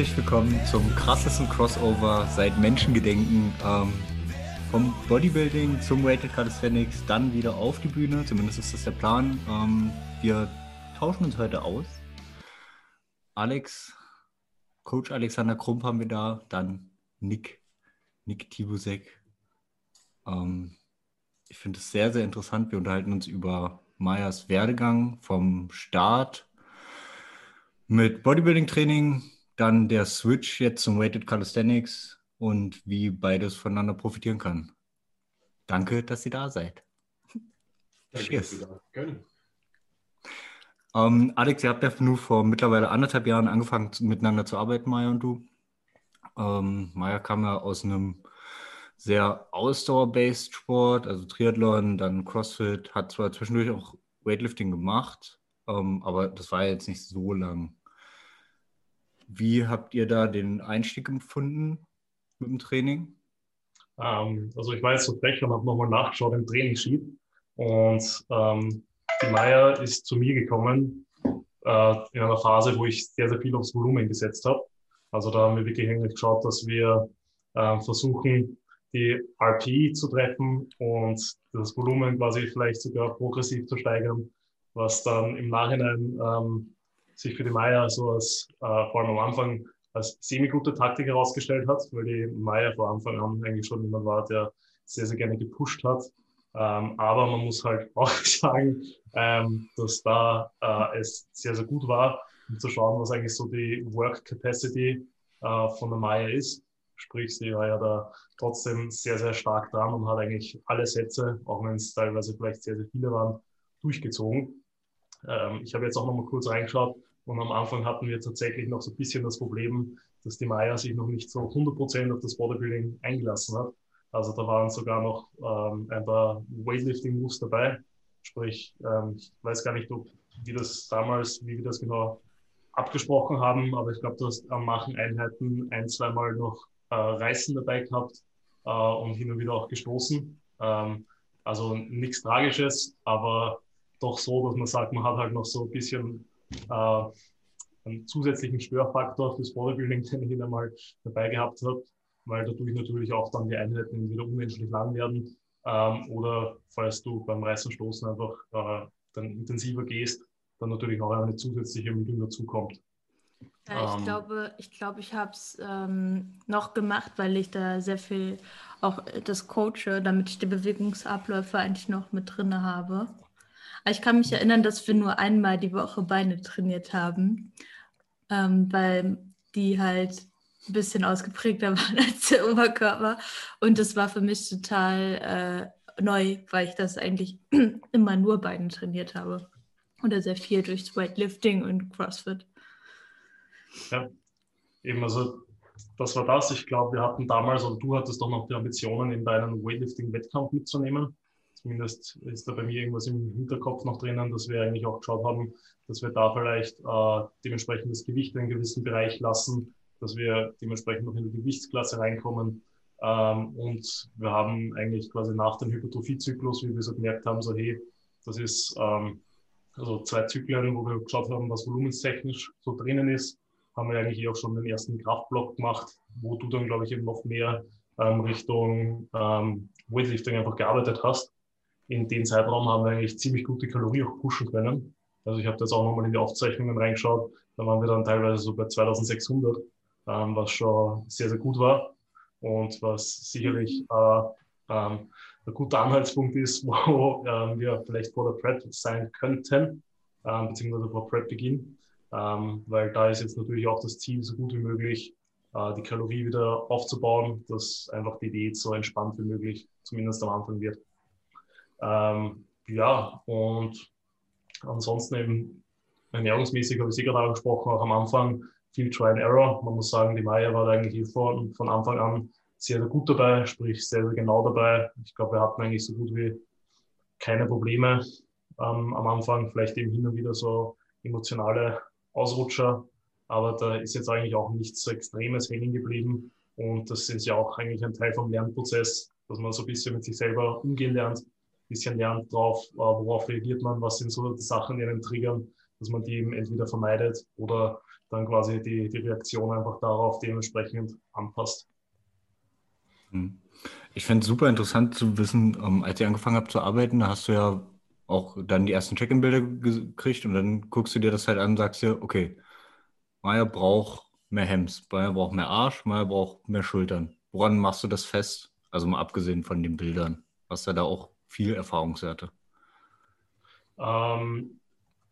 herzlich willkommen zum krassesten Crossover seit Menschengedenken. Ähm, vom Bodybuilding zum Weighted Calisthenics, dann wieder auf die Bühne. Zumindest ist das der Plan. Ähm, wir tauschen uns heute aus. Alex, Coach Alexander Krump haben wir da, dann Nick, Nick Tibusek. Ähm, ich finde es sehr, sehr interessant. Wir unterhalten uns über Meyers Werdegang vom Start mit Bodybuilding-Training, dann der Switch jetzt zum Weighted Calisthenics und wie beides voneinander profitieren kann. Danke, dass ihr da seid. Danke, Cheers. Ähm, Alex, ihr habt ja nur vor mittlerweile anderthalb Jahren angefangen miteinander zu arbeiten, Maya und du. Ähm, Maya kam ja aus einem sehr Ausdauer-based Sport, also Triathlon, dann CrossFit, hat zwar zwischendurch auch Weightlifting gemacht, ähm, aber das war jetzt nicht so lang. Wie habt ihr da den Einstieg empfunden mit dem Training? Ähm, also ich war jetzt so frech und habe nochmal nachgeschaut im Trainingssheet und ähm, die Meier ist zu mir gekommen äh, in einer Phase, wo ich sehr, sehr viel aufs Volumen gesetzt habe. Also da haben wir wirklich eigentlich geschaut, dass wir äh, versuchen, die RPI zu treffen und das Volumen quasi vielleicht sogar progressiv zu steigern, was dann im Nachhinein ähm, sich für die Meier so als, äh, vor allem am Anfang, als semi-gute Taktik herausgestellt hat, weil die Meier vor Anfang an eigentlich schon jemand war, der sehr, sehr gerne gepusht hat. Ähm, aber man muss halt auch sagen, ähm, dass da äh, es sehr, sehr gut war, um zu schauen, was eigentlich so die Work Capacity äh, von der Maya ist. Sprich, sie war ja da trotzdem sehr, sehr stark dran und hat eigentlich alle Sätze, auch wenn es teilweise vielleicht sehr, sehr viele waren, durchgezogen. Ähm, ich habe jetzt auch noch mal kurz reingeschaut und am Anfang hatten wir tatsächlich noch so ein bisschen das Problem, dass die Maya sich noch nicht so 100% auf das Bodybuilding eingelassen hat. Also da waren sogar noch ähm, ein paar Weightlifting-Moves dabei. Sprich, ähm, ich weiß gar nicht, ob wie das damals, wie wir das genau abgesprochen haben, aber ich glaube, du hast am Machen Einheiten ein, zweimal noch äh, Reißen dabei gehabt äh, und hin und wieder auch gestoßen. Ähm, also nichts Tragisches, aber doch so, dass man sagt, man hat halt noch so ein bisschen äh, einen zusätzlichen Störfaktor fürs Bodybuilding, den ich wieder mal dabei gehabt habe, weil dadurch natürlich auch dann die Einheiten wieder unmenschlich lang werden. Ähm, oder falls du beim Reißen Stoßen einfach äh, dann intensiver gehst, dann natürlich auch eine zusätzliche Mündung dazukommt. Ja, ich ähm, glaube, ich, glaube, ich habe es ähm, noch gemacht, weil ich da sehr viel auch das coache, damit ich die Bewegungsabläufe eigentlich noch mit drin habe. Ich kann mich erinnern, dass wir nur einmal die Woche Beine trainiert haben, ähm, weil die halt ein bisschen ausgeprägter waren als der Oberkörper. Und das war für mich total äh, neu, weil ich das eigentlich immer nur Beine trainiert habe. Oder sehr viel durch Weightlifting und CrossFit. Ja, eben, also das war das. Ich glaube, wir hatten damals, oder du hattest doch noch die Ambitionen, in deinen Weightlifting-Wettkampf mitzunehmen. Zumindest ist da bei mir irgendwas im Hinterkopf noch drinnen, dass wir eigentlich auch geschaut haben, dass wir da vielleicht äh, dementsprechend das Gewicht in einem gewissen Bereich lassen, dass wir dementsprechend noch in die Gewichtsklasse reinkommen. Ähm, und wir haben eigentlich quasi nach dem Hypertrophiezyklus, wie wir so gemerkt haben, so hey, das ist ähm, also zwei Zyklen, wo wir geschaut haben, was volumenstechnisch so drinnen ist, haben wir eigentlich auch schon den ersten Kraftblock gemacht, wo du dann, glaube ich, eben noch mehr ähm, Richtung ähm, Weightlifting einfach gearbeitet hast. In den Zeitraum haben wir eigentlich ziemlich gute Kalorien auch pushen können. Also ich habe jetzt auch nochmal in die Aufzeichnungen reingeschaut, da waren wir dann teilweise so bei 2600 ähm, was schon sehr, sehr gut war und was sicherlich äh, ähm, ein guter Anhaltspunkt ist, wo ähm, wir vielleicht vor der Prep sein könnten, ähm, beziehungsweise vor Prep-Beginn, ähm, weil da ist jetzt natürlich auch das Ziel, so gut wie möglich äh, die Kalorie wieder aufzubauen, dass einfach die Diät so entspannt wie möglich, zumindest am Anfang wird. Ähm, ja, und ansonsten eben ernährungsmäßig habe ich sicher darüber gesprochen, auch am Anfang viel Try and Error. Man muss sagen, die Maya war eigentlich von, von Anfang an sehr, sehr gut dabei, sprich sehr, sehr genau dabei. Ich glaube, wir hatten eigentlich so gut wie keine Probleme ähm, am Anfang, vielleicht eben hin und wieder so emotionale Ausrutscher, aber da ist jetzt eigentlich auch nichts so Extremes hängen geblieben und das ist ja auch eigentlich ein Teil vom Lernprozess, dass man so ein bisschen mit sich selber umgehen lernt, bisschen lernt drauf, äh, worauf reagiert man, was sind so die Sachen, die einen triggern, dass man die eben entweder vermeidet oder dann quasi die, die Reaktion einfach darauf dementsprechend anpasst. Hm. Ich fände es super interessant zu wissen, ähm, als ihr angefangen habt zu arbeiten, da hast du ja auch dann die ersten Check-in-Bilder gekriegt und dann guckst du dir das halt an und sagst dir, okay, Maya braucht mehr Hems, Maya braucht mehr Arsch, Maya braucht mehr Schultern. Woran machst du das fest? Also mal abgesehen von den Bildern. Hast du da auch viel Erfahrungswerte? Ähm,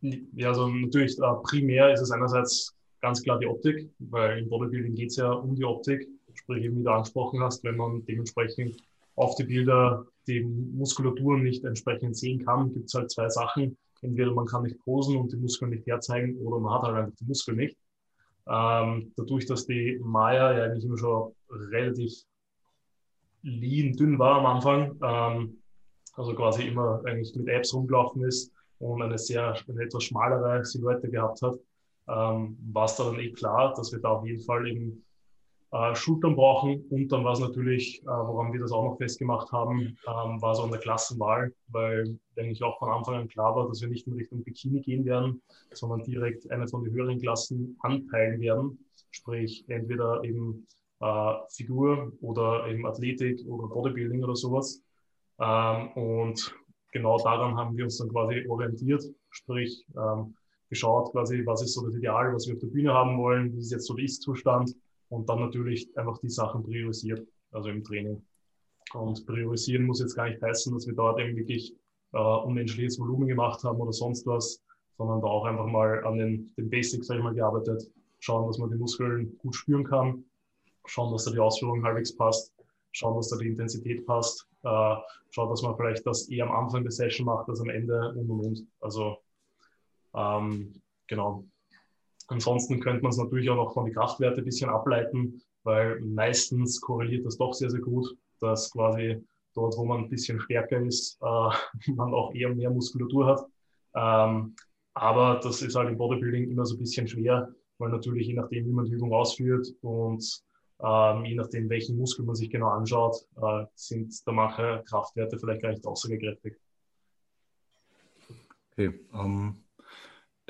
ja, also natürlich äh, primär ist es einerseits ganz klar die Optik, weil im Bodybuilding geht es ja um die Optik, sprich wie du angesprochen hast, wenn man dementsprechend auf die Bilder die Muskulatur nicht entsprechend sehen kann, gibt es halt zwei Sachen. Entweder man kann nicht posen und die Muskeln nicht herzeigen oder man hat halt einfach die Muskeln nicht. Ähm, dadurch, dass die Maya ja eigentlich immer schon relativ lean, dünn war am Anfang, ähm, also quasi immer eigentlich mit Apps rumgelaufen ist und eine sehr, eine etwas schmalere Silhouette gehabt hat, ähm, war es dann eh klar, dass wir da auf jeden Fall eben äh, Schultern brauchen. Und dann war es natürlich, äh, woran wir das auch noch festgemacht haben, ähm, war so an der Klassenwahl, weil eigentlich auch von Anfang an klar war, dass wir nicht in Richtung Bikini gehen werden, sondern direkt eine von den höheren Klassen anpeilen werden. Sprich, entweder eben äh, Figur oder eben Athletik oder Bodybuilding oder sowas. Ähm, und genau daran haben wir uns dann quasi orientiert, sprich ähm, geschaut quasi, was ist so das Ideal, was wir auf der Bühne haben wollen, wie ist jetzt so der Ist-Zustand und dann natürlich einfach die Sachen priorisiert, also im Training. Und priorisieren muss jetzt gar nicht heißen, dass wir dort eben wirklich äh, unmenschliches Volumen gemacht haben oder sonst was, sondern da auch einfach mal an den, den Basics, sag ich mal, gearbeitet, schauen, dass man die Muskeln gut spüren kann, schauen, dass da die Ausführung halbwegs passt, schauen, dass da die Intensität passt, äh, schauen, dass man vielleicht das eher am Anfang der Session macht als am Ende und und und. Also ähm, genau, Ansonsten könnte man es natürlich auch noch von den Kraftwerten ein bisschen ableiten, weil meistens korreliert das doch sehr, sehr gut, dass quasi dort, wo man ein bisschen stärker ist, äh, man auch eher mehr Muskulatur hat. Ähm, aber das ist halt im Bodybuilding immer so ein bisschen schwer, weil natürlich je nachdem, wie man die Übung ausführt und ähm, je nachdem, welchen Muskel man sich genau anschaut, äh, sind da manche Kraftwerte vielleicht gar nicht aussagekräftig. Okay, ähm,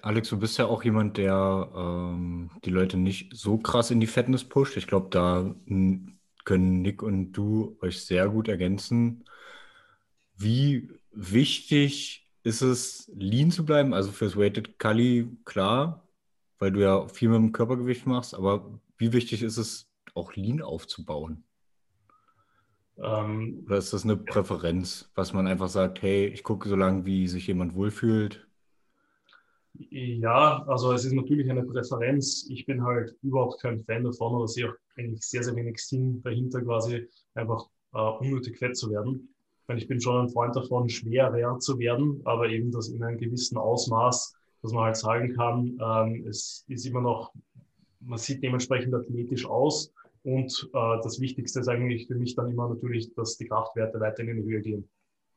Alex, du bist ja auch jemand, der ähm, die Leute nicht so krass in die Fitness pusht. Ich glaube, da können Nick und du euch sehr gut ergänzen. Wie wichtig ist es, lean zu bleiben? Also fürs Weighted Kali, klar, weil du ja viel mit dem Körpergewicht machst, aber wie wichtig ist es, auch lean aufzubauen? Ähm, Oder ist das eine Präferenz, was man einfach sagt, hey, ich gucke so lange, wie sich jemand wohlfühlt? Ja, also es ist natürlich eine Präferenz. Ich bin halt überhaupt kein Fan davon oder sehe auch eigentlich sehr, sehr wenig Sinn dahinter, quasi einfach äh, unnötig fett zu werden. Ich bin schon ein Freund davon, schwerer zu werden, aber eben das in einem gewissen Ausmaß, dass man halt sagen kann, ähm, es ist immer noch, man sieht dementsprechend athletisch aus und äh, das Wichtigste ist eigentlich für mich dann immer natürlich, dass die Kraftwerte weiterhin in die Höhe gehen.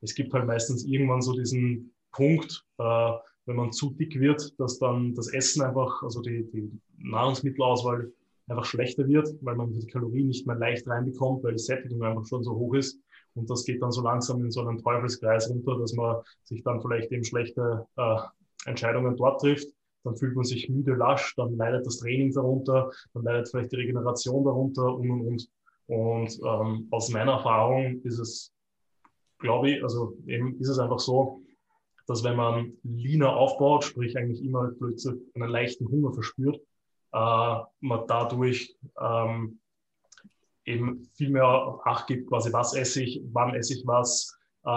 Es gibt halt meistens irgendwann so diesen Punkt, äh, wenn man zu dick wird, dass dann das Essen einfach, also die, die Nahrungsmittelauswahl einfach schlechter wird, weil man die Kalorien nicht mehr leicht reinbekommt, weil die Sättigung einfach schon so hoch ist. Und das geht dann so langsam in so einen Teufelskreis runter, dass man sich dann vielleicht eben schlechte äh, Entscheidungen dort trifft. Dann fühlt man sich müde, lasch, dann leidet das Training darunter, dann leidet vielleicht die Regeneration darunter und und und. Und ähm, aus meiner Erfahrung ist es, glaube ich, also eben ist es einfach so, dass wenn man leaner aufbaut, sprich eigentlich immer plötzlich einen leichten Hunger verspürt, äh, man dadurch ähm, eben viel mehr Acht gibt, quasi was esse ich, wann esse ich was äh,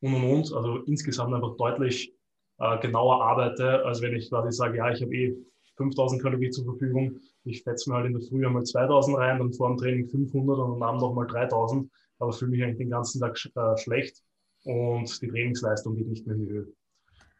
und und und. Also insgesamt einfach deutlich äh, genauer arbeite, als wenn ich quasi sage, ja, ich habe eh 5000 Kalorien zur Verfügung, ich fetze mir halt in der Früh einmal 2000 rein, dann vor dem Training 500 und am Abend nochmal 3000, aber fühle mich eigentlich den ganzen Tag sch äh, schlecht und die Trainingsleistung geht nicht mehr in die Höhe.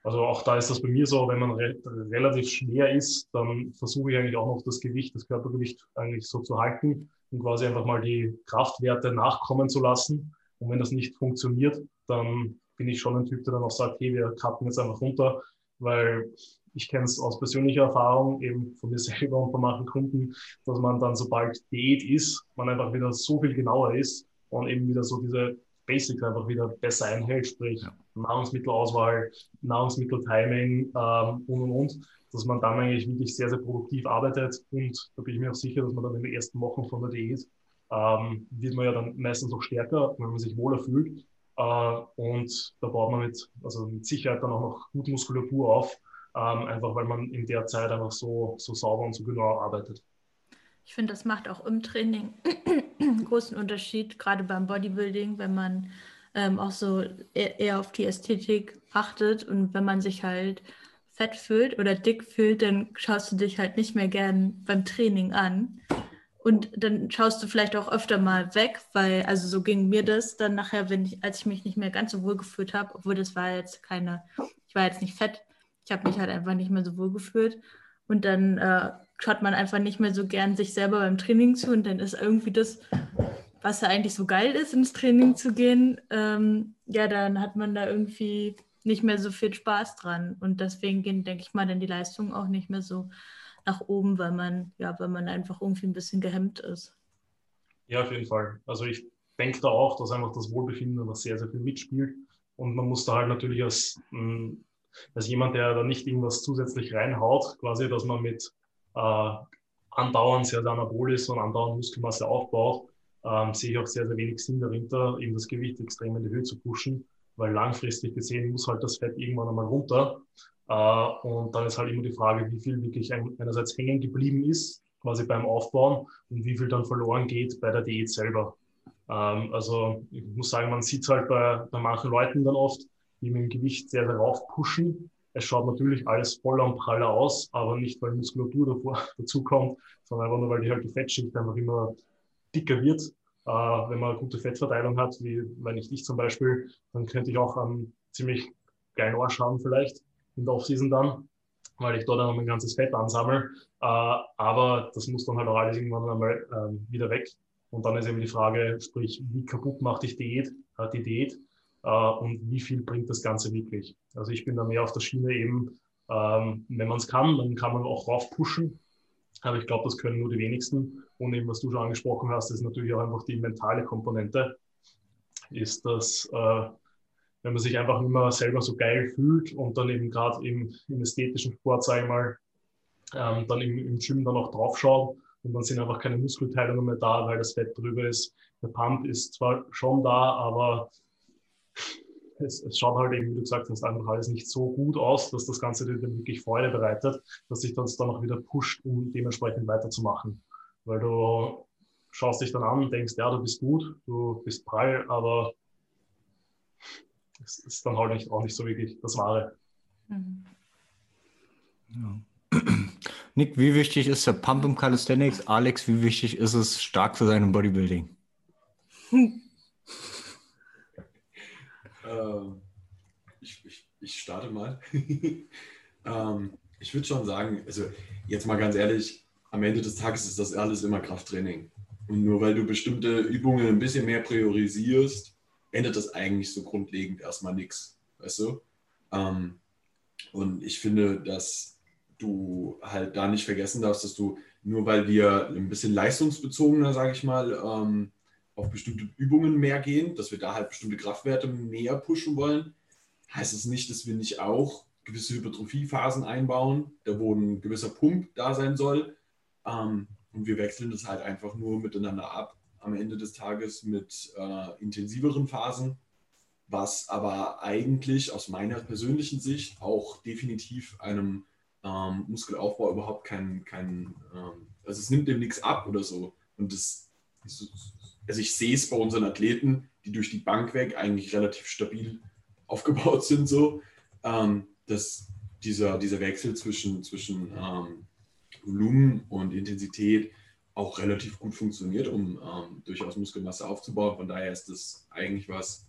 Also auch da ist das bei mir so, wenn man re relativ schwer ist, dann versuche ich eigentlich auch noch das Gewicht, das Körpergewicht eigentlich so zu halten und quasi einfach mal die Kraftwerte nachkommen zu lassen. Und wenn das nicht funktioniert, dann bin ich schon ein Typ, der dann auch sagt, hey, wir cutten jetzt einfach runter, weil ich kenne es aus persönlicher Erfahrung, eben von mir selber und von manchen Kunden, dass man dann, sobald Diät ist, man einfach wieder so viel genauer ist und eben wieder so diese Basics einfach wieder besser einhält, sprich ja. Nahrungsmittelauswahl, Nahrungsmitteltiming ähm, und und und, dass man dann eigentlich wirklich sehr, sehr produktiv arbeitet und da bin ich mir auch sicher, dass man dann in den ersten Wochen von der Diät ähm, wird man ja dann meistens auch stärker, wenn man sich wohler fühlt und da baut man mit, also mit Sicherheit dann auch noch gut Muskulatur auf, ähm, einfach weil man in der Zeit einfach so, so sauber und so genau arbeitet. Ich finde, das macht auch im Training einen großen Unterschied, gerade beim Bodybuilding, wenn man ähm, auch so eher, eher auf die Ästhetik achtet und wenn man sich halt fett fühlt oder dick fühlt, dann schaust du dich halt nicht mehr gern beim Training an. Und dann schaust du vielleicht auch öfter mal weg, weil, also so ging mir das dann nachher, wenn ich, als ich mich nicht mehr ganz so wohl gefühlt habe, obwohl das war jetzt keine, ich war jetzt nicht fett, ich habe mich halt einfach nicht mehr so wohl gefühlt. Und dann äh, schaut man einfach nicht mehr so gern sich selber beim Training zu und dann ist irgendwie das, was ja eigentlich so geil ist, ins Training zu gehen, ähm, ja, dann hat man da irgendwie nicht mehr so viel Spaß dran. Und deswegen gehen, denke ich mal, dann die Leistungen auch nicht mehr so nach oben, weil man, ja, weil man einfach irgendwie ein bisschen gehemmt ist. Ja, auf jeden Fall. Also ich denke da auch, dass einfach das Wohlbefinden was sehr, sehr viel mitspielt. Und man muss da halt natürlich als, mm, als jemand, der da nicht irgendwas zusätzlich reinhaut, quasi, dass man mit äh, andauernd sehr, sehr anabol ist und andauernd Muskelmasse aufbaut, ähm, sehe ich auch sehr, sehr wenig Sinn dahinter, eben das Gewicht extrem in die Höhe zu pushen, weil langfristig gesehen muss halt das Fett irgendwann einmal runter. Äh, und dann ist halt immer die Frage, wie viel wirklich einerseits hängen geblieben ist, quasi beim Aufbauen, und wie viel dann verloren geht bei der Diät selber. Ähm, also ich muss sagen, man sieht es halt bei, bei manchen Leuten dann oft, die mit dem Gewicht sehr, sehr rauf pushen. Es schaut natürlich alles voller und praller aus, aber nicht, weil Muskulatur davor, dazu kommt, sondern einfach nur, weil die halt die Fettschicht einfach immer dicker wird. Äh, wenn man eine gute Fettverteilung hat, wie wenn ich dich zum Beispiel, dann könnte ich auch einen ziemlich geilen Arsch haben vielleicht in der Offseason dann, weil ich dort dann mein ganzes Fett ansammle. Äh, aber das muss dann halt auch alles irgendwann einmal äh, wieder weg. Und dann ist eben die Frage, sprich, wie kaputt macht dich Diät, äh, die Diät äh, und wie viel bringt das Ganze wirklich? Also ich bin da mehr auf der Schiene eben, ähm, wenn man es kann, dann kann man auch rauf pushen. Aber ich glaube, das können nur die wenigsten. Und eben, was du schon angesprochen hast, ist natürlich auch einfach die mentale Komponente. Ist das, äh, wenn man sich einfach immer selber so geil fühlt und dann eben gerade im, im, ästhetischen Sport, sage ich mal, ähm, dann im, im Gym dann auch draufschaut und dann sind einfach keine Muskelteilungen mehr da, weil das Fett drüber ist. Der Pump ist zwar schon da, aber es, es, schaut halt eben, wie du gesagt hast, einfach alles nicht so gut aus, dass das Ganze dir wirklich Freude bereitet, dass sich das dann auch wieder pusht, um dementsprechend weiterzumachen. Weil du schaust dich dann an und denkst, ja, du bist gut, du bist prall, aber es ist dann halt nicht, auch nicht so wirklich das Wahre. Mhm. Ja. Nick, wie wichtig ist der Pump im Calisthenics? Alex, wie wichtig ist es, stark zu sein im Bodybuilding? ähm, ich, ich, ich, starte mal. ähm, ich würde schon sagen, also jetzt mal ganz ehrlich, am Ende des Tages ist das alles immer Krafttraining. Und nur weil du bestimmte Übungen ein bisschen mehr priorisierst, ändert das eigentlich so grundlegend erstmal nichts, weißt du? Ähm, und ich finde, dass du halt da nicht vergessen darfst, dass du nur weil wir ein bisschen leistungsbezogener, sage ich mal, ähm, auf bestimmte Übungen mehr gehen, dass wir da halt bestimmte Kraftwerte mehr pushen wollen, heißt es das nicht, dass wir nicht auch gewisse Hypertrophiephasen einbauen, da wo ein gewisser Pump da sein soll. Ähm, und wir wechseln das halt einfach nur miteinander ab am Ende des Tages mit äh, intensiveren Phasen, was aber eigentlich aus meiner persönlichen Sicht auch definitiv einem ähm, Muskelaufbau überhaupt kein, kein ähm, also es nimmt dem nichts ab oder so. Und das, also ich sehe es bei unseren Athleten, die durch die Bank weg eigentlich relativ stabil aufgebaut sind, so, ähm, dass dieser, dieser Wechsel zwischen, zwischen ähm, Volumen und Intensität auch relativ gut funktioniert, um ähm, durchaus Muskelmasse aufzubauen. Von daher ist das eigentlich was,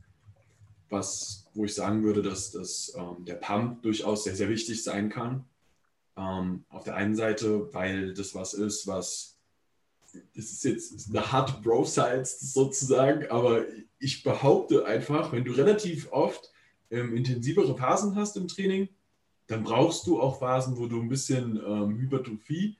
was wo ich sagen würde, dass, dass ähm, der Pump durchaus sehr, sehr wichtig sein kann. Ähm, auf der einen Seite, weil das was ist, was das ist jetzt eine hard Bro Science sozusagen, aber ich behaupte einfach, wenn du relativ oft ähm, intensivere Phasen hast im Training, dann brauchst du auch Phasen, wo du ein bisschen ähm, Hypertrophie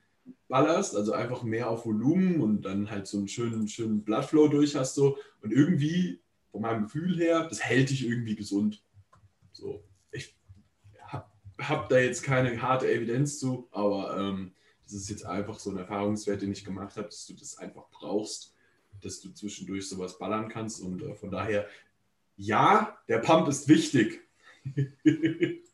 ballerst, also einfach mehr auf Volumen und dann halt so einen schönen, schönen Bloodflow durch hast so und irgendwie von meinem Gefühl her, das hält dich irgendwie gesund. So, ich habe hab da jetzt keine harte Evidenz zu, aber ähm, das ist jetzt einfach so ein Erfahrungswert, den ich gemacht habe, dass du das einfach brauchst, dass du zwischendurch sowas ballern kannst und äh, von daher, ja, der Pump ist wichtig.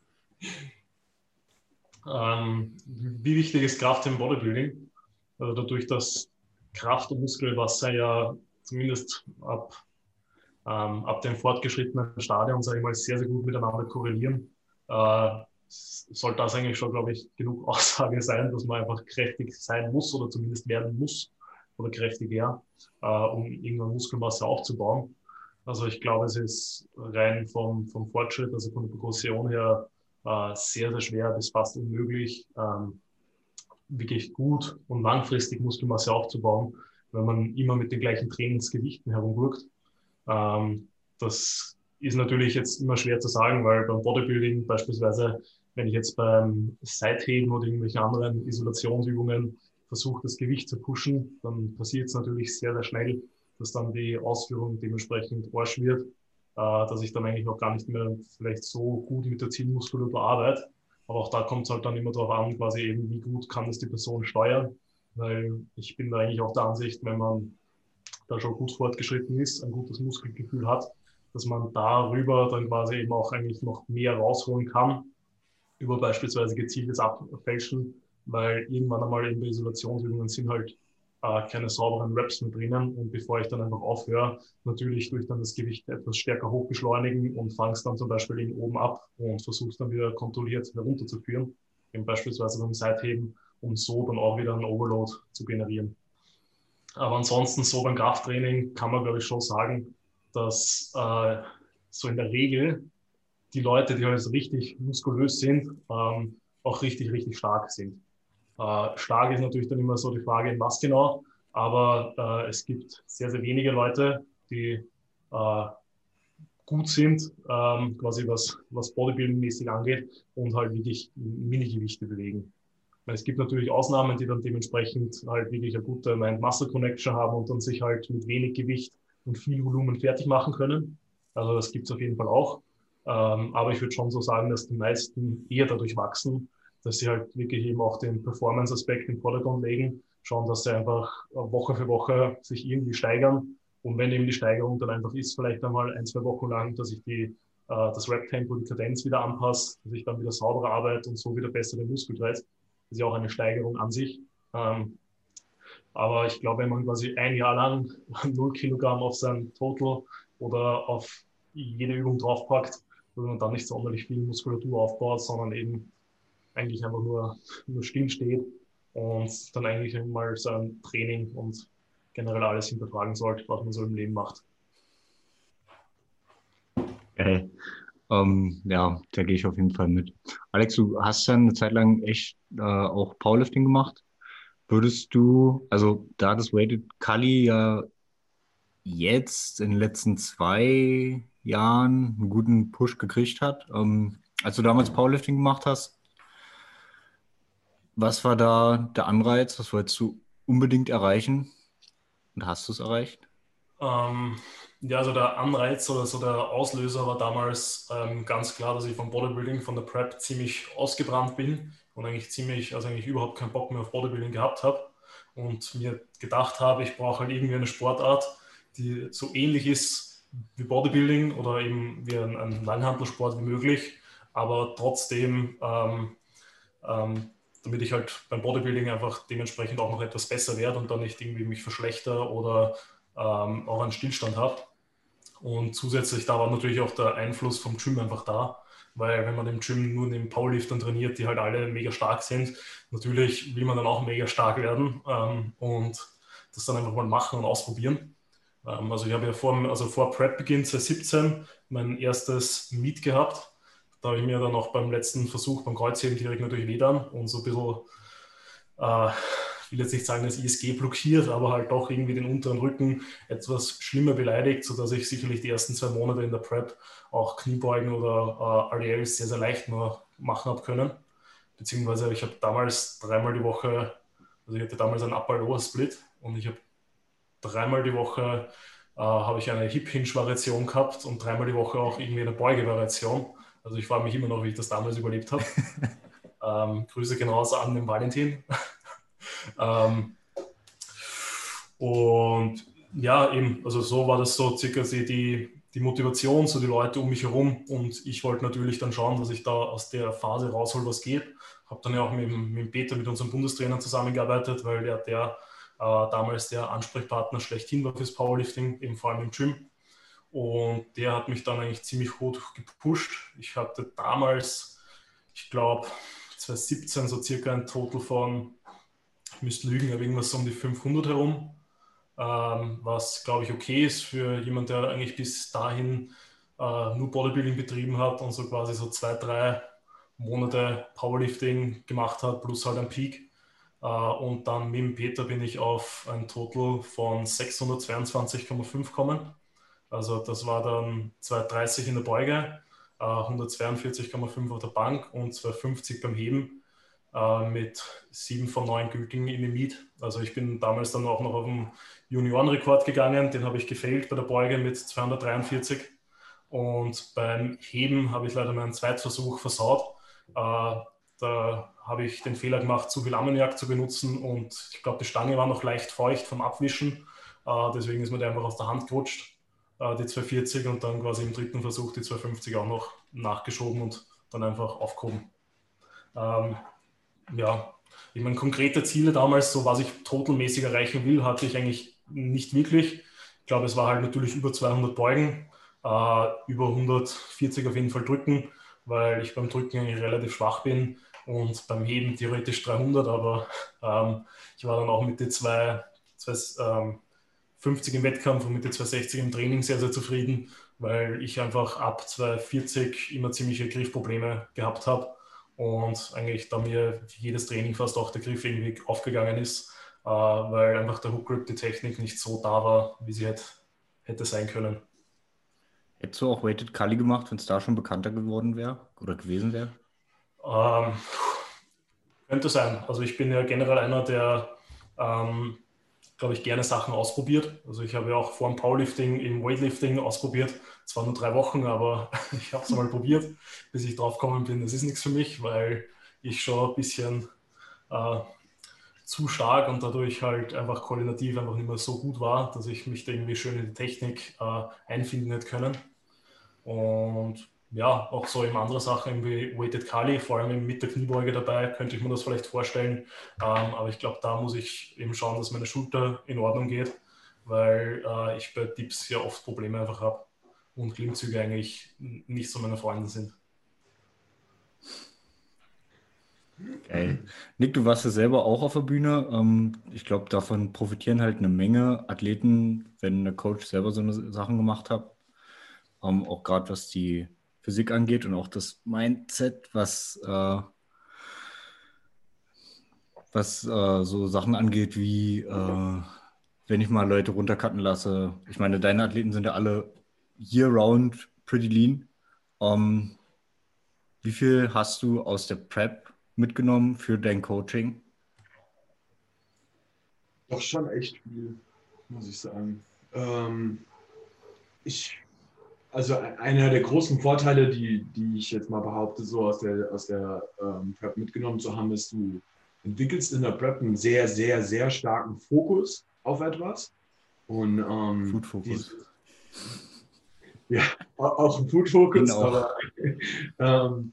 ähm, wie wichtig ist Kraft im Bodybuilding? Also dadurch, dass Kraft und Muskelwasser ja zumindest ab, ähm, ab dem fortgeschrittenen Stadion, sage ich mal, sehr, sehr gut miteinander korrelieren. Äh, sollte das eigentlich schon, glaube ich, genug Aussage sein, dass man einfach kräftig sein muss oder zumindest werden muss oder kräftiger, äh, um irgendwann Muskelmasse aufzubauen. Also ich glaube, es ist rein vom, vom Fortschritt, also von der Progression her, äh, sehr, sehr schwer. Bis fast unmöglich, ähm, wirklich gut und langfristig Muskelmasse aufzubauen, wenn man immer mit den gleichen Trainingsgewichten herumwirkt. Ähm, das ist natürlich jetzt immer schwer zu sagen, weil beim Bodybuilding beispielsweise, wenn ich jetzt beim Seitheben oder irgendwelchen anderen Isolationsübungen versuche, das Gewicht zu pushen, dann passiert es natürlich sehr, sehr schnell, dass dann die Ausführung dementsprechend Arsch wird, dass ich dann eigentlich noch gar nicht mehr vielleicht so gut mit der Zielmuskulatur arbeite. Aber auch da kommt es halt dann immer darauf an, quasi eben, wie gut kann es die Person steuern. Weil ich bin da eigentlich auch der Ansicht, wenn man da schon gut fortgeschritten ist, ein gutes Muskelgefühl hat, dass man darüber dann quasi eben auch eigentlich noch mehr rausholen kann, über beispielsweise gezieltes Abfälschen, weil irgendwann einmal in Isolationsübungen sind halt äh, keine sauberen Reps mehr drinnen und bevor ich dann einfach aufhöre, natürlich durch dann das Gewicht etwas stärker hochbeschleunigen und fangst dann zum Beispiel eben oben ab und versuchst dann wieder kontrolliert herunterzuführen, eben beispielsweise beim Seitheben, um so dann auch wieder einen Overload zu generieren. Aber ansonsten so beim Krafttraining kann man, glaube ich, schon sagen, dass äh, so in der Regel die Leute, die halt richtig muskulös sind, ähm, auch richtig, richtig stark sind. Äh, stark ist natürlich dann immer so die Frage, in was genau, aber äh, es gibt sehr, sehr wenige Leute, die äh, gut sind, ähm, quasi was, was Bodybuilding-mäßig angeht und halt wirklich Minigewichte bewegen. Es gibt natürlich Ausnahmen, die dann dementsprechend halt wirklich eine gute Mind-Muscle-Connection haben und dann sich halt mit wenig Gewicht und viel Volumen fertig machen können. Also das gibt es auf jeden Fall auch. Ähm, aber ich würde schon so sagen, dass die meisten eher dadurch wachsen, dass sie halt wirklich eben auch den Performance-Aspekt im Vordergrund legen, schauen, dass sie einfach Woche für Woche sich irgendwie steigern. Und wenn eben die Steigerung dann einfach ist, vielleicht einmal ein, zwei Wochen lang, dass ich die, äh, das Rap-Tempo, die Kadenz wieder anpasse, dass ich dann wieder sauberer arbeite und so wieder besser den Muskel dreht ist ja auch eine Steigerung an sich. Ähm, aber ich glaube, wenn man quasi ein Jahr lang 0 Kilogramm auf sein Total oder auf jede Übung draufpackt, wenn man dann nicht sonderlich viel Muskulatur aufbaut, sondern eben eigentlich einfach nur, nur still steht und dann eigentlich mal sein Training und generell alles hinterfragen sollte, was man so im Leben macht. Geil. Ähm, ja, da gehe ich auf jeden Fall mit. Alex, du hast ja eine Zeit lang echt äh, auch Powerlifting gemacht. Würdest du, also da das Weighted Kali ja jetzt in den letzten zwei Jahren einen guten Push gekriegt hat, ähm, als du damals Powerlifting gemacht hast, was war da der Anreiz? Was wolltest du unbedingt erreichen? Und hast du es erreicht? Ähm, ja, also der Anreiz oder so der Auslöser war damals ähm, ganz klar, dass ich vom Bodybuilding, von der Prep ziemlich ausgebrannt bin und eigentlich ziemlich, also eigentlich überhaupt keinen Bock mehr auf Bodybuilding gehabt habe und mir gedacht habe, ich brauche halt irgendwie eine Sportart, die so ähnlich ist wie Bodybuilding oder eben wie ein, ein Langhantelsport wie möglich, aber trotzdem, ähm, ähm, damit ich halt beim Bodybuilding einfach dementsprechend auch noch etwas besser werde und dann nicht irgendwie mich verschlechter oder ähm, auch einen Stillstand habe. Und zusätzlich da war natürlich auch der Einfluss vom Gym einfach da, weil wenn man im Gym nur den Powerliftern trainiert, die halt alle mega stark sind, natürlich will man dann auch mega stark werden ähm, und das dann einfach mal machen und ausprobieren. Ähm, also ich habe ja vor, also vor Prep-Beginn 2017 mein erstes Meet gehabt. Da habe ich mir dann auch beim letzten Versuch beim Kreuzheben direkt natürlich wehdan und so ein bisschen äh, ich will jetzt nicht sagen, dass ISG blockiert, aber halt doch irgendwie den unteren Rücken etwas schlimmer beleidigt, sodass ich sicherlich die ersten zwei Monate in der Prep auch Kniebeugen oder äh, RDLs sehr, sehr leicht nur machen habe können. Beziehungsweise ich habe damals dreimal die Woche, also ich hatte damals einen Upper-Lower-Split und ich habe dreimal die Woche äh, habe ich eine Hip-Hinge-Variation gehabt und dreimal die Woche auch irgendwie eine Beuge-Variation. Also ich freue mich immer noch, wie ich das damals überlebt habe. ähm, Grüße genauso an den Valentin. ähm, und ja, eben, also so war das so circa die, die Motivation, so die Leute um mich herum. Und ich wollte natürlich dann schauen, dass ich da aus der Phase raushol, was geht. Habe dann ja auch mit, mit Peter, mit unserem Bundestrainer zusammengearbeitet, weil der, der äh, damals der Ansprechpartner schlechthin war fürs Powerlifting, eben vor allem im Gym. Und der hat mich dann eigentlich ziemlich hoch gepusht. Ich hatte damals, ich glaube, 2017 so circa ein Total von, ich müsste lügen, aber irgendwas um die 500 herum ähm, was glaube ich okay ist für jemanden, der eigentlich bis dahin äh, nur Bodybuilding betrieben hat und so quasi so zwei, drei Monate Powerlifting gemacht hat, plus halt ein Peak. Äh, und dann mit dem Peter bin ich auf ein Total von 622,5 gekommen. Also das war dann 230 in der Beuge, äh, 142,5 auf der Bank und 250 beim Heben äh, mit sieben von neun gültigen in Meet. Also ich bin damals dann auch noch auf den Juniorenrekord gegangen, den habe ich gefailt bei der Beuge mit 243 und beim Heben habe ich leider meinen Zweitversuch versaut. Äh, da habe ich den Fehler gemacht, zu viel Ammoniak zu benutzen und ich glaube, die Stange war noch leicht feucht vom Abwischen. Äh, deswegen ist mir der einfach aus der Hand gerutscht, äh, die 240 und dann quasi im dritten Versuch die 250 auch noch nachgeschoben und dann einfach aufgehoben. Ähm, ja, ich meine, konkrete Ziele damals, so was ich totalmäßig erreichen will, hatte ich eigentlich nicht wirklich. Ich glaube, es war halt natürlich über 200 Beugen, äh, über 140 auf jeden Fall drücken, weil ich beim Drücken eigentlich relativ schwach bin und beim Heben theoretisch 300, aber ähm, ich war dann auch mit den 2, 2 ähm, 50 im Wettkampf und mit den 260 im Training sehr, sehr zufrieden, weil ich einfach ab 240 immer ziemliche Griffprobleme gehabt habe und eigentlich da mir jedes Training fast auch der Griff irgendwie aufgegangen ist, äh, weil einfach der Hook Grip, die Technik nicht so da war, wie sie hätte, hätte sein können. Hättest du auch Weighted Kali gemacht, wenn es da schon bekannter geworden wäre oder gewesen wäre? Ähm, könnte sein. Also ich bin ja generell einer, der ähm, glaube ich, gerne Sachen ausprobiert. Also ich habe ja auch vor dem Powerlifting im Weightlifting ausprobiert. Zwar nur drei Wochen, aber ich habe es mal probiert, bis ich drauf gekommen bin, das ist nichts für mich, weil ich schon ein bisschen äh, zu stark und dadurch halt einfach koordinativ einfach nicht mehr so gut war, dass ich mich da irgendwie schön in die Technik äh, einfinden hätte können. Und ja, auch so eben andere Sachen wie Weighted Kali, vor allem mit der Kniebeuge dabei, könnte ich mir das vielleicht vorstellen. Ähm, aber ich glaube, da muss ich eben schauen, dass meine Schulter in Ordnung geht, weil äh, ich bei Dips ja oft Probleme einfach habe und Klimmzüge eigentlich nicht so meine Freunde sind. Geil. Nick, du warst ja selber auch auf der Bühne. Ähm, ich glaube, davon profitieren halt eine Menge Athleten, wenn der Coach selber so eine Sachen gemacht hat. Ähm, auch gerade was die Physik angeht und auch das Mindset, was, äh, was äh, so Sachen angeht wie, äh, wenn ich mal Leute runtercutten lasse. Ich meine, deine Athleten sind ja alle year-round pretty lean. Um, ähm, wie viel hast du aus der Prep mitgenommen für dein Coaching? Doch schon echt viel, muss ich sagen. Ähm, ich also einer der großen Vorteile, die, die ich jetzt mal behaupte, so aus der, aus der ähm, Prep mitgenommen zu haben, ist, du entwickelst in der Prep einen sehr, sehr, sehr starken Fokus auf etwas. Und ähm, Food Focus. Ja, auch ein Food Focus, genau. aber ähm,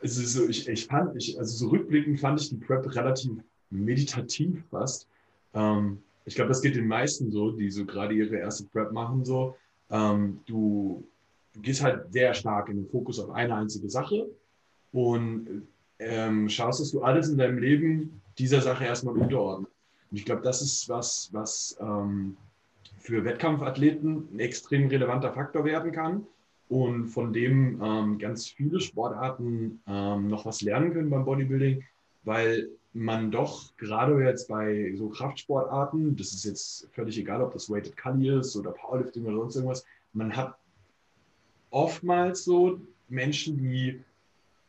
es ist so, ich, ich fand, ich, also so rückblickend fand ich die Prep relativ meditativ fast. Ähm, ich glaube, das geht den meisten so, die so gerade ihre erste Prep machen, so ähm, du, du, gehst halt sehr stark in den Fokus auf eine einzige Sache und ähm, schaust, dass du alles in deinem Leben dieser Sache erstmal unterordnest. Und ich glaube, das ist was, was ähm, für Wettkampfathleten ein extrem relevanter Faktor werden kann und von dem ähm, ganz viele Sportarten ähm, noch was lernen können beim Bodybuilding, weil man doch gerade jetzt bei so Kraftsportarten, das ist jetzt völlig egal, ob das Weighted Cully ist oder Powerlifting oder sonst irgendwas, man hat oftmals so Menschen, die,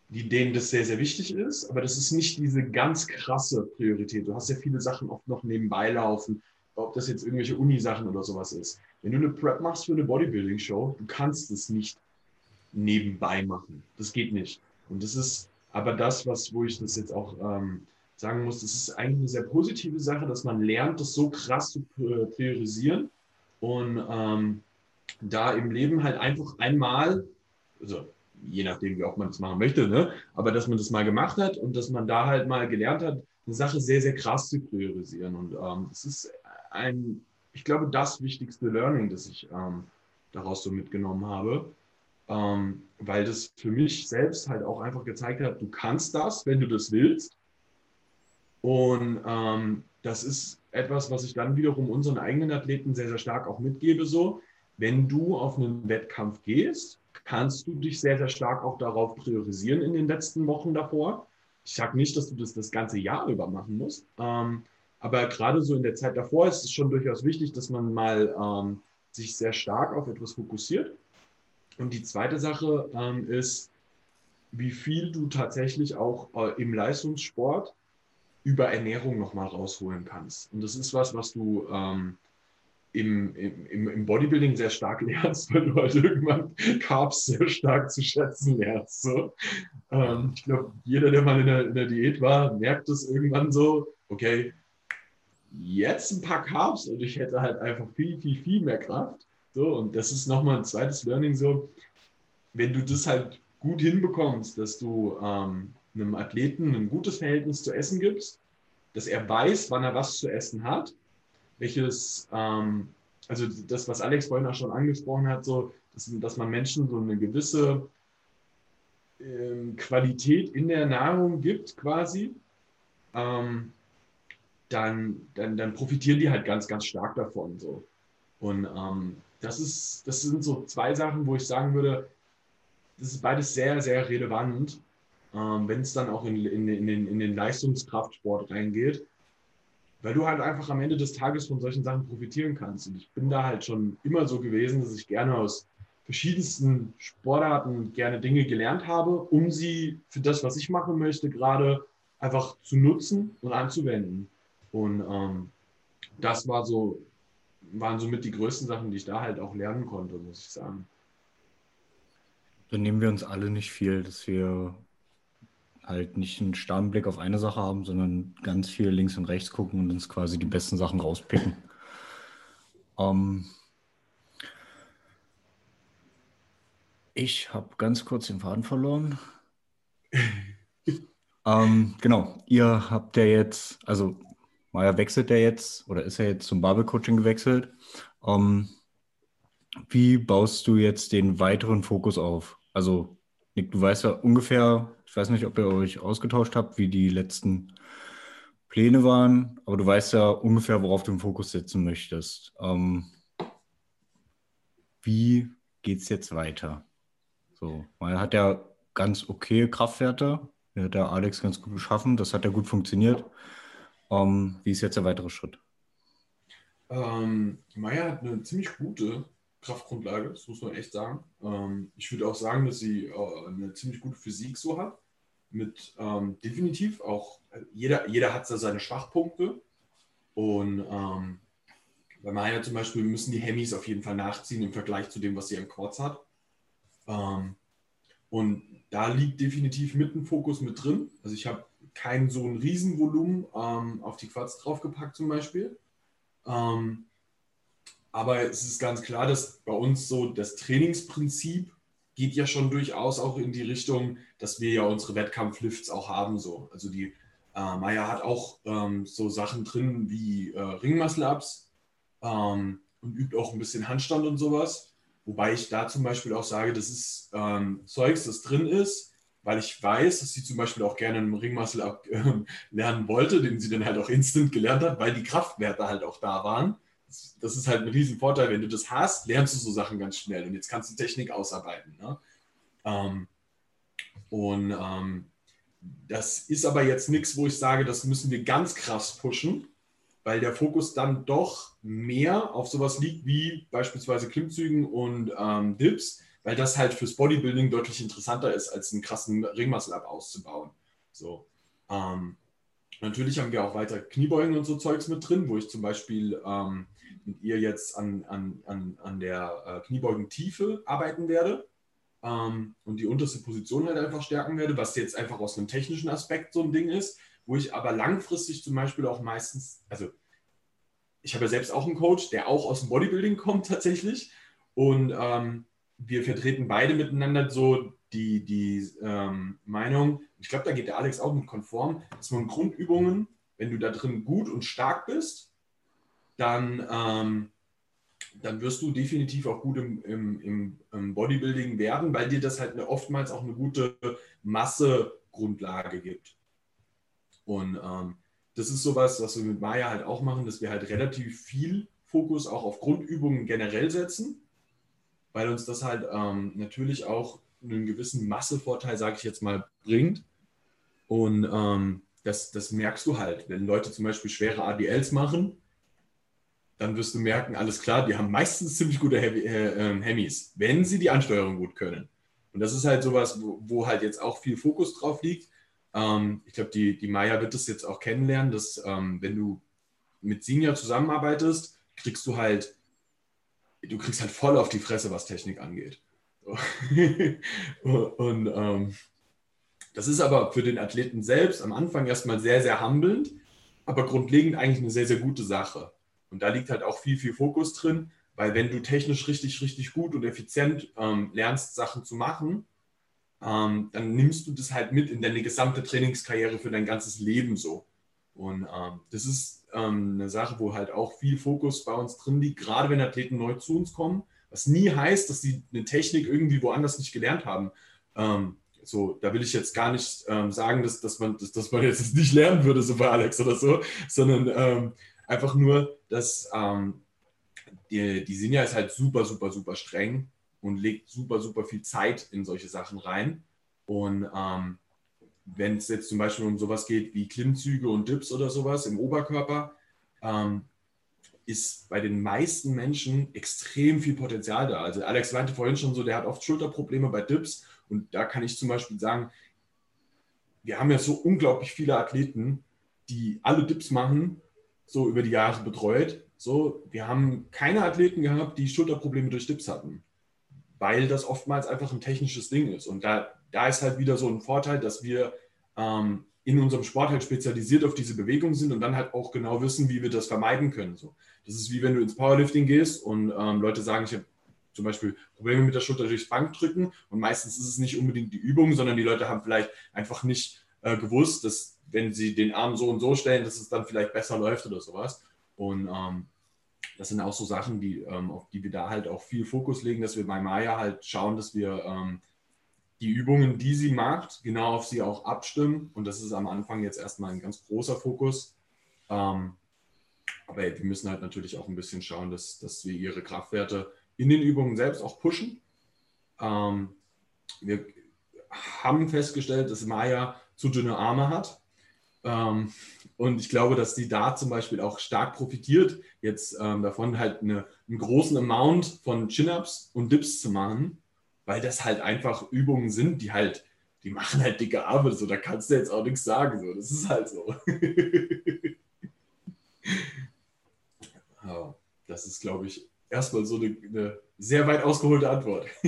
die denen das sehr, sehr wichtig ist, aber das ist nicht diese ganz krasse Priorität. Du hast ja viele Sachen oft noch nebenbei laufen, ob das jetzt irgendwelche Uni-Sachen oder sowas ist. Wenn du eine Prep machst für eine Bodybuilding-Show, du kannst es nicht nebenbei machen. Das geht nicht. Und das ist aber das, was, wo ich das jetzt auch ähm, sagen muss, das ist eigentlich eine sehr positive Sache, dass man lernt, das so krass zu priorisieren und ähm, da im Leben halt einfach einmal, also je nachdem, wie auch man das machen möchte, ne? aber dass man das mal gemacht hat und dass man da halt mal gelernt hat, eine Sache sehr, sehr krass zu priorisieren. Und ähm, das ist ein, ich glaube, das wichtigste Learning, das ich ähm, daraus so mitgenommen habe. Ähm, weil das für mich selbst halt auch einfach gezeigt hat, du kannst das, wenn du das willst. Und ähm, das ist etwas, was ich dann wiederum unseren eigenen Athleten sehr, sehr stark auch mitgebe. So, wenn du auf einen Wettkampf gehst, kannst du dich sehr, sehr stark auch darauf priorisieren in den letzten Wochen davor. Ich sage nicht, dass du das das ganze Jahr über machen musst, ähm, aber gerade so in der Zeit davor ist es schon durchaus wichtig, dass man mal ähm, sich sehr stark auf etwas fokussiert. Und die zweite Sache ähm, ist, wie viel du tatsächlich auch äh, im Leistungssport über Ernährung nochmal rausholen kannst. Und das ist was, was du ähm, im, im, im Bodybuilding sehr stark lernst, weil du halt irgendwann Carbs sehr stark zu schätzen lernst. So. Ähm, ich glaube, jeder, der mal in der, in der Diät war, merkt es irgendwann so, okay, jetzt ein paar Carbs und ich hätte halt einfach viel, viel, viel mehr Kraft. So, und das ist nochmal ein zweites Learning so, wenn du das halt gut hinbekommst, dass du ähm, einem Athleten ein gutes Verhältnis zu Essen gibst, dass er weiß, wann er was zu essen hat, welches, ähm, also das, was Alex vorhin auch schon angesprochen hat, so, dass, dass man Menschen so eine gewisse ähm, Qualität in der Nahrung gibt, quasi, ähm, dann, dann, dann profitieren die halt ganz, ganz stark davon. So. Und ähm, das, ist, das sind so zwei Sachen, wo ich sagen würde, das ist beides sehr, sehr relevant, ähm, wenn es dann auch in, in, in, den, in den Leistungskraftsport reingeht, weil du halt einfach am Ende des Tages von solchen Sachen profitieren kannst. Und ich bin da halt schon immer so gewesen, dass ich gerne aus verschiedensten Sportarten gerne Dinge gelernt habe, um sie für das, was ich machen möchte, gerade einfach zu nutzen und anzuwenden. Und ähm, das war so, waren somit die größten Sachen, die ich da halt auch lernen konnte, muss ich sagen. Dann nehmen wir uns alle nicht viel, dass wir halt nicht einen starren Blick auf eine Sache haben, sondern ganz viel links und rechts gucken und uns quasi die besten Sachen rauspicken. Ähm ich habe ganz kurz den Faden verloren. ähm, genau, ihr habt ja jetzt, also Maya wechselt ja jetzt oder ist ja jetzt zum Barbell-Coaching gewechselt. Ähm, wie baust du jetzt den weiteren Fokus auf? Also, Nick, du weißt ja ungefähr, ich weiß nicht, ob ihr euch ausgetauscht habt, wie die letzten Pläne waren, aber du weißt ja ungefähr, worauf du den Fokus setzen möchtest. Ähm, wie geht es jetzt weiter? So, Maya hat ja ganz okay Kraftwerte. Der hat der Alex ganz gut geschaffen. Das hat ja gut funktioniert. Ähm, wie ist jetzt der weitere Schritt? Ähm, Maya hat eine ziemlich gute Kraftgrundlage, das muss man echt sagen. Ähm, ich würde auch sagen, dass sie äh, eine ziemlich gute Physik so hat. Mit ähm, definitiv auch, jeder, jeder hat da seine Schwachpunkte. Und ähm, bei Maya zum Beispiel müssen die Hemis auf jeden Fall nachziehen im Vergleich zu dem, was sie im Quads hat. Ähm, und da liegt definitiv mit ein Fokus mit drin. Also ich habe kein so ein Riesenvolumen ähm, auf die Quads draufgepackt zum Beispiel. Ähm, aber es ist ganz klar, dass bei uns so das Trainingsprinzip geht ja schon durchaus auch in die Richtung, dass wir ja unsere Wettkampflifts auch haben. So. Also die äh, Maya hat auch ähm, so Sachen drin wie äh, Ringmuscle-Ups ähm, und übt auch ein bisschen Handstand und sowas. Wobei ich da zum Beispiel auch sage, das ist ähm, Zeugs, das drin ist, weil ich weiß, dass sie zum Beispiel auch gerne einen Ringmuscle ab, äh, lernen wollte, den sie dann halt auch instant gelernt hat, weil die Kraftwerte halt auch da waren. Das, ist halt ein Riesenvorteil, wenn du das hast, lernst du so Sachen ganz schnell und jetzt kannst du Technik ausarbeiten. Ne? Ähm, und ähm, das ist aber jetzt nichts, wo ich sage, das müssen wir ganz krass pushen, weil der Fokus dann doch mehr auf sowas liegt wie beispielsweise Klimmzügen und ähm, Dips, weil das halt fürs Bodybuilding deutlich interessanter ist, als einen krassen Ringmuscle-Up auszubauen. So. Ähm, natürlich haben wir auch weiter Kniebeugen und so Zeugs mit drin, wo ich zum Beispiel ähm, mit ihr jetzt an, an, an, an der äh, Kniebeugentiefe arbeiten werde. ähm, und die unterste Position halt einfach stärken werde, was jetzt einfach aus einem technischen Aspekt so ein Ding ist, wo ich aber langfristig zum Beispiel auch meistens, also ich habe ja selbst auch einen Coach, der auch aus dem Bodybuilding kommt tatsächlich und ähm, wir vertreten beide miteinander so die, die ähm, Meinung, ich glaube, da geht der Alex auch mit konform, dass man Grundübungen, wenn du da drin gut und stark bist, dann, ähm, dann wirst du definitiv auch gut im, im, im, Bodybuilding werden, weil dir das halt eine, oftmals auch eine gute Massegrundlage gibt. Und ähm, das ist sowas, was wir mit Maya halt auch machen, dass wir halt relativ viel Fokus auch auf Grundübungen generell setzen, weil uns das halt ähm, natürlich auch einen gewissen Massevorteil, sage ich jetzt mal, bringt. Und ähm, das, das merkst du halt. Wenn Leute zum Beispiel schwere ADLs machen, dann wirst du merken, alles klar, die haben meistens ziemlich gute Heavy, äh, ähm, wenn sie die Ansteuerung gut können. Und das ist halt sowas, wo, wo halt jetzt auch viel Fokus drauf liegt. Ähm, ich glaube, die, die Maya wird das jetzt auch kennenlernen, dass ähm, wenn du mit Senior zusammenarbeitest, kriegst du halt, du kriegst halt voll auf die Fresse, was Technik angeht. und ähm, das ist aber für den Athleten selbst am Anfang erstmal sehr, sehr humbelnd, aber grundlegend eigentlich eine sehr, sehr gute Sache. Und da liegt halt auch viel, viel Fokus drin, weil wenn du technisch richtig, richtig gut und effizient ähm, lernst, Sachen zu machen, ähm, dann nimmst du das halt mit in deine gesamte Trainingskarriere für dein ganzes Leben so. Und ähm, das ist ähm, eine Sache, wo halt auch viel Fokus bei uns drin liegt, gerade wenn Athleten neu zu uns kommen, was nie heißt, dass sie eine Technik irgendwie woanders nicht gelernt haben. Ähm, so, da will ich jetzt gar nicht ähm, sagen, dass, dass, man, dass, dass man jetzt nicht lernen würde, so bei Alex oder so, sondern einfach nur, dass ähm, die, die Sinja ist halt super, super, super streng und legt super, super viel Zeit in solche Sachen rein. Und ähm, wenn es jetzt zum Beispiel um sowas geht wie Klimmzüge und Dips oder sowas im Oberkörper, ähm, ist bei den meisten Menschen extrem viel Potenzial da. Also Alex meinte vorhin schon so, der hat oft Schulterprobleme bei Dips und da kann ich zum Beispiel sagen, wir haben ja so unglaublich viele Athleten, die alle Dips machen, so über die Jahre betreut. So, wir haben keine Athleten gehabt, die Schulterprobleme durch Dips hatten, weil das oftmals einfach ein technisches Ding ist. Und da, da ist halt wieder so ein Vorteil, dass wir ähm, in unserem Sport halt spezialisiert auf diese Bewegung sind und dann halt auch genau wissen, wie wir das vermeiden können. So. Das ist wie wenn du ins Powerlifting gehst und ähm, Leute sagen, ich habe zum Beispiel Probleme mit der Schulter durchs Bankdrücken und meistens ist es nicht unbedingt die Übung, sondern die Leute haben vielleicht einfach nicht äh, gewusst, dass wenn sie den Arm so und so stellen, dass es dann vielleicht besser läuft oder sowas. Und ähm, das sind auch so Sachen, die, ähm, auf die wir da halt auch viel Fokus legen, dass wir bei Maya halt schauen, dass wir ähm, die Übungen, die sie macht, genau auf sie auch abstimmen. Und das ist am Anfang jetzt erstmal ein ganz großer Fokus. Ähm, aber wir müssen halt natürlich auch ein bisschen schauen, dass, dass wir ihre Kraftwerte in den Übungen selbst auch pushen. Ähm, wir haben festgestellt, dass Maya zu dünne Arme hat. Ähm, und ich glaube, dass die da zum Beispiel auch stark profitiert, jetzt ähm, davon halt eine, einen großen Amount von Chin-Ups und Dips zu machen, weil das halt einfach Übungen sind, die halt, die machen halt dicke Arme, so da kannst du jetzt auch nichts sagen. So. Das ist halt so. das ist, glaube ich, erstmal so eine, eine sehr weit ausgeholte Antwort.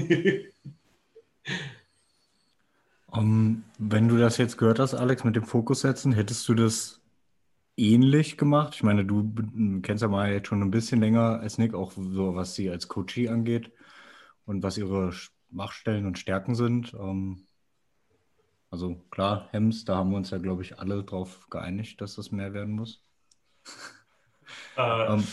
um, wenn du das jetzt gehört hast, Alex, mit dem Fokus setzen, hättest du das ähnlich gemacht? Ich meine, du kennst ja mal jetzt schon ein bisschen länger als Nick, auch so was sie als Coachie angeht und was ihre Machstellen und Stärken sind. Ähm, also klar, Hems, da haben wir uns ja, glaube ich, alle drauf geeinigt, dass das mehr werden muss. Äh, ähm,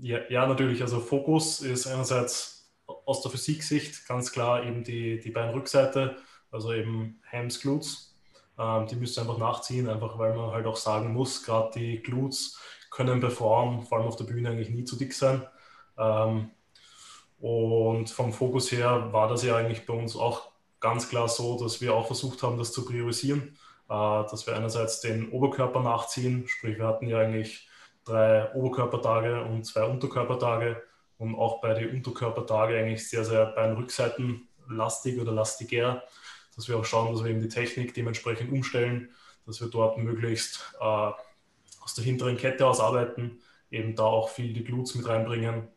ja, ja, natürlich. Also Fokus ist einerseits aus der Physiksicht ganz klar eben die, die Beinrückseite, also eben Hams, Glutes. Ähm, die müsst ihr einfach nachziehen, einfach weil man halt auch sagen muss, gerade die Glutes können Frauen, vor allem auf der Bühne, eigentlich nie zu dick sein. Ähm, und vom Fokus her war das ja eigentlich bei uns auch ganz klar so, dass wir auch versucht haben, das zu priorisieren, äh, dass wir einerseits den Oberkörper nachziehen, sprich wir hatten ja eigentlich drei Oberkörpertage und zwei Unterkörpertage und auch bei den Unterkörpertage eigentlich sehr, sehr Beinrückseiten lastig oder lastiger, dass wir auch schauen, dass wir eben die Technik dementsprechend umstellen, dass wir dort möglichst äh, aus der hinteren Kette aus arbeiten, eben da auch viel die Glutes mit reinbringen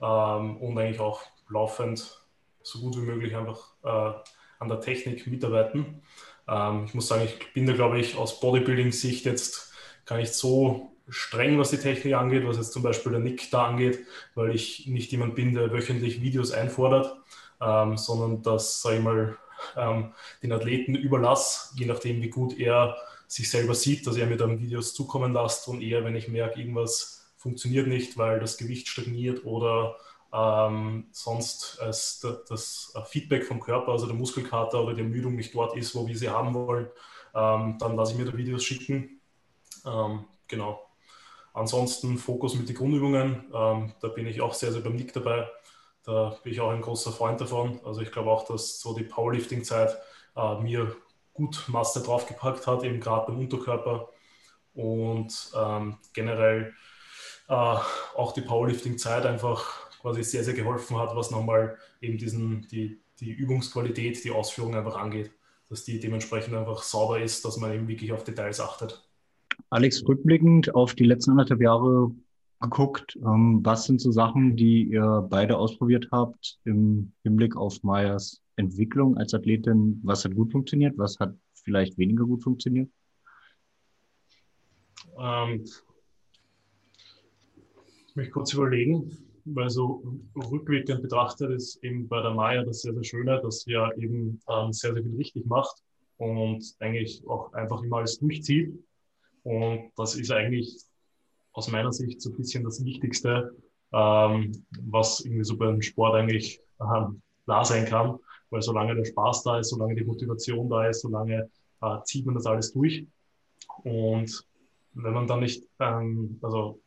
ähm, und eigentlich auch laufend so gut wie möglich einfach äh, an der Technik mitarbeiten. Ähm, ich muss sagen, ich bin da, glaube ich, aus Bodybuilding-Sicht jetzt gar nicht so streng, was die Technik angeht, was jetzt zum Beispiel der Nick da angeht, weil ich nicht jemand bin, der wöchentlich Videos einfordert, ähm, sondern das, sage ich mal, ähm, den Athleten überlasse, je nachdem, wie gut er sich selber sieht, dass er mir dann Videos zukommen lässt und eher, wenn ich merke, irgendwas funktioniert nicht, weil das Gewicht stagniert oder ähm, sonst als das Feedback vom Körper, also der Muskelkater oder die Ermüdung nicht dort ist, wo wir sie haben wollen, ähm, dann lasse ich mir da Videos schicken. Ähm, genau. Ansonsten Fokus mit den Grundübungen, ähm, da bin ich auch sehr, sehr beim Nick dabei. Da bin ich auch ein großer Freund davon. Also ich glaube auch, dass so die Powerlifting-Zeit äh, mir gut Masse draufgepackt hat, eben gerade beim Unterkörper. Und ähm, generell äh, auch die Powerlifting-Zeit einfach quasi sehr, sehr geholfen hat, was nochmal eben diesen, die, die Übungsqualität, die Ausführung einfach angeht. Dass die dementsprechend einfach sauber ist, dass man eben wirklich auf Details achtet. Alex, rückblickend auf die letzten anderthalb Jahre geguckt, ähm, was sind so Sachen, die ihr beide ausprobiert habt im Hinblick auf Mayas Entwicklung als Athletin? Was hat gut funktioniert? Was hat vielleicht weniger gut funktioniert? Ähm, ich möchte kurz überlegen weil so rückwirkend betrachtet ist eben bei der Maya das sehr, sehr Schöne, dass sie ja eben ähm, sehr, sehr viel richtig macht und eigentlich auch einfach immer alles durchzieht. Und das ist eigentlich aus meiner Sicht so ein bisschen das Wichtigste, ähm, was irgendwie so beim Sport eigentlich ähm, da sein kann, weil solange der Spaß da ist, solange die Motivation da ist, solange äh, zieht man das alles durch. Und wenn man dann nicht, ähm, also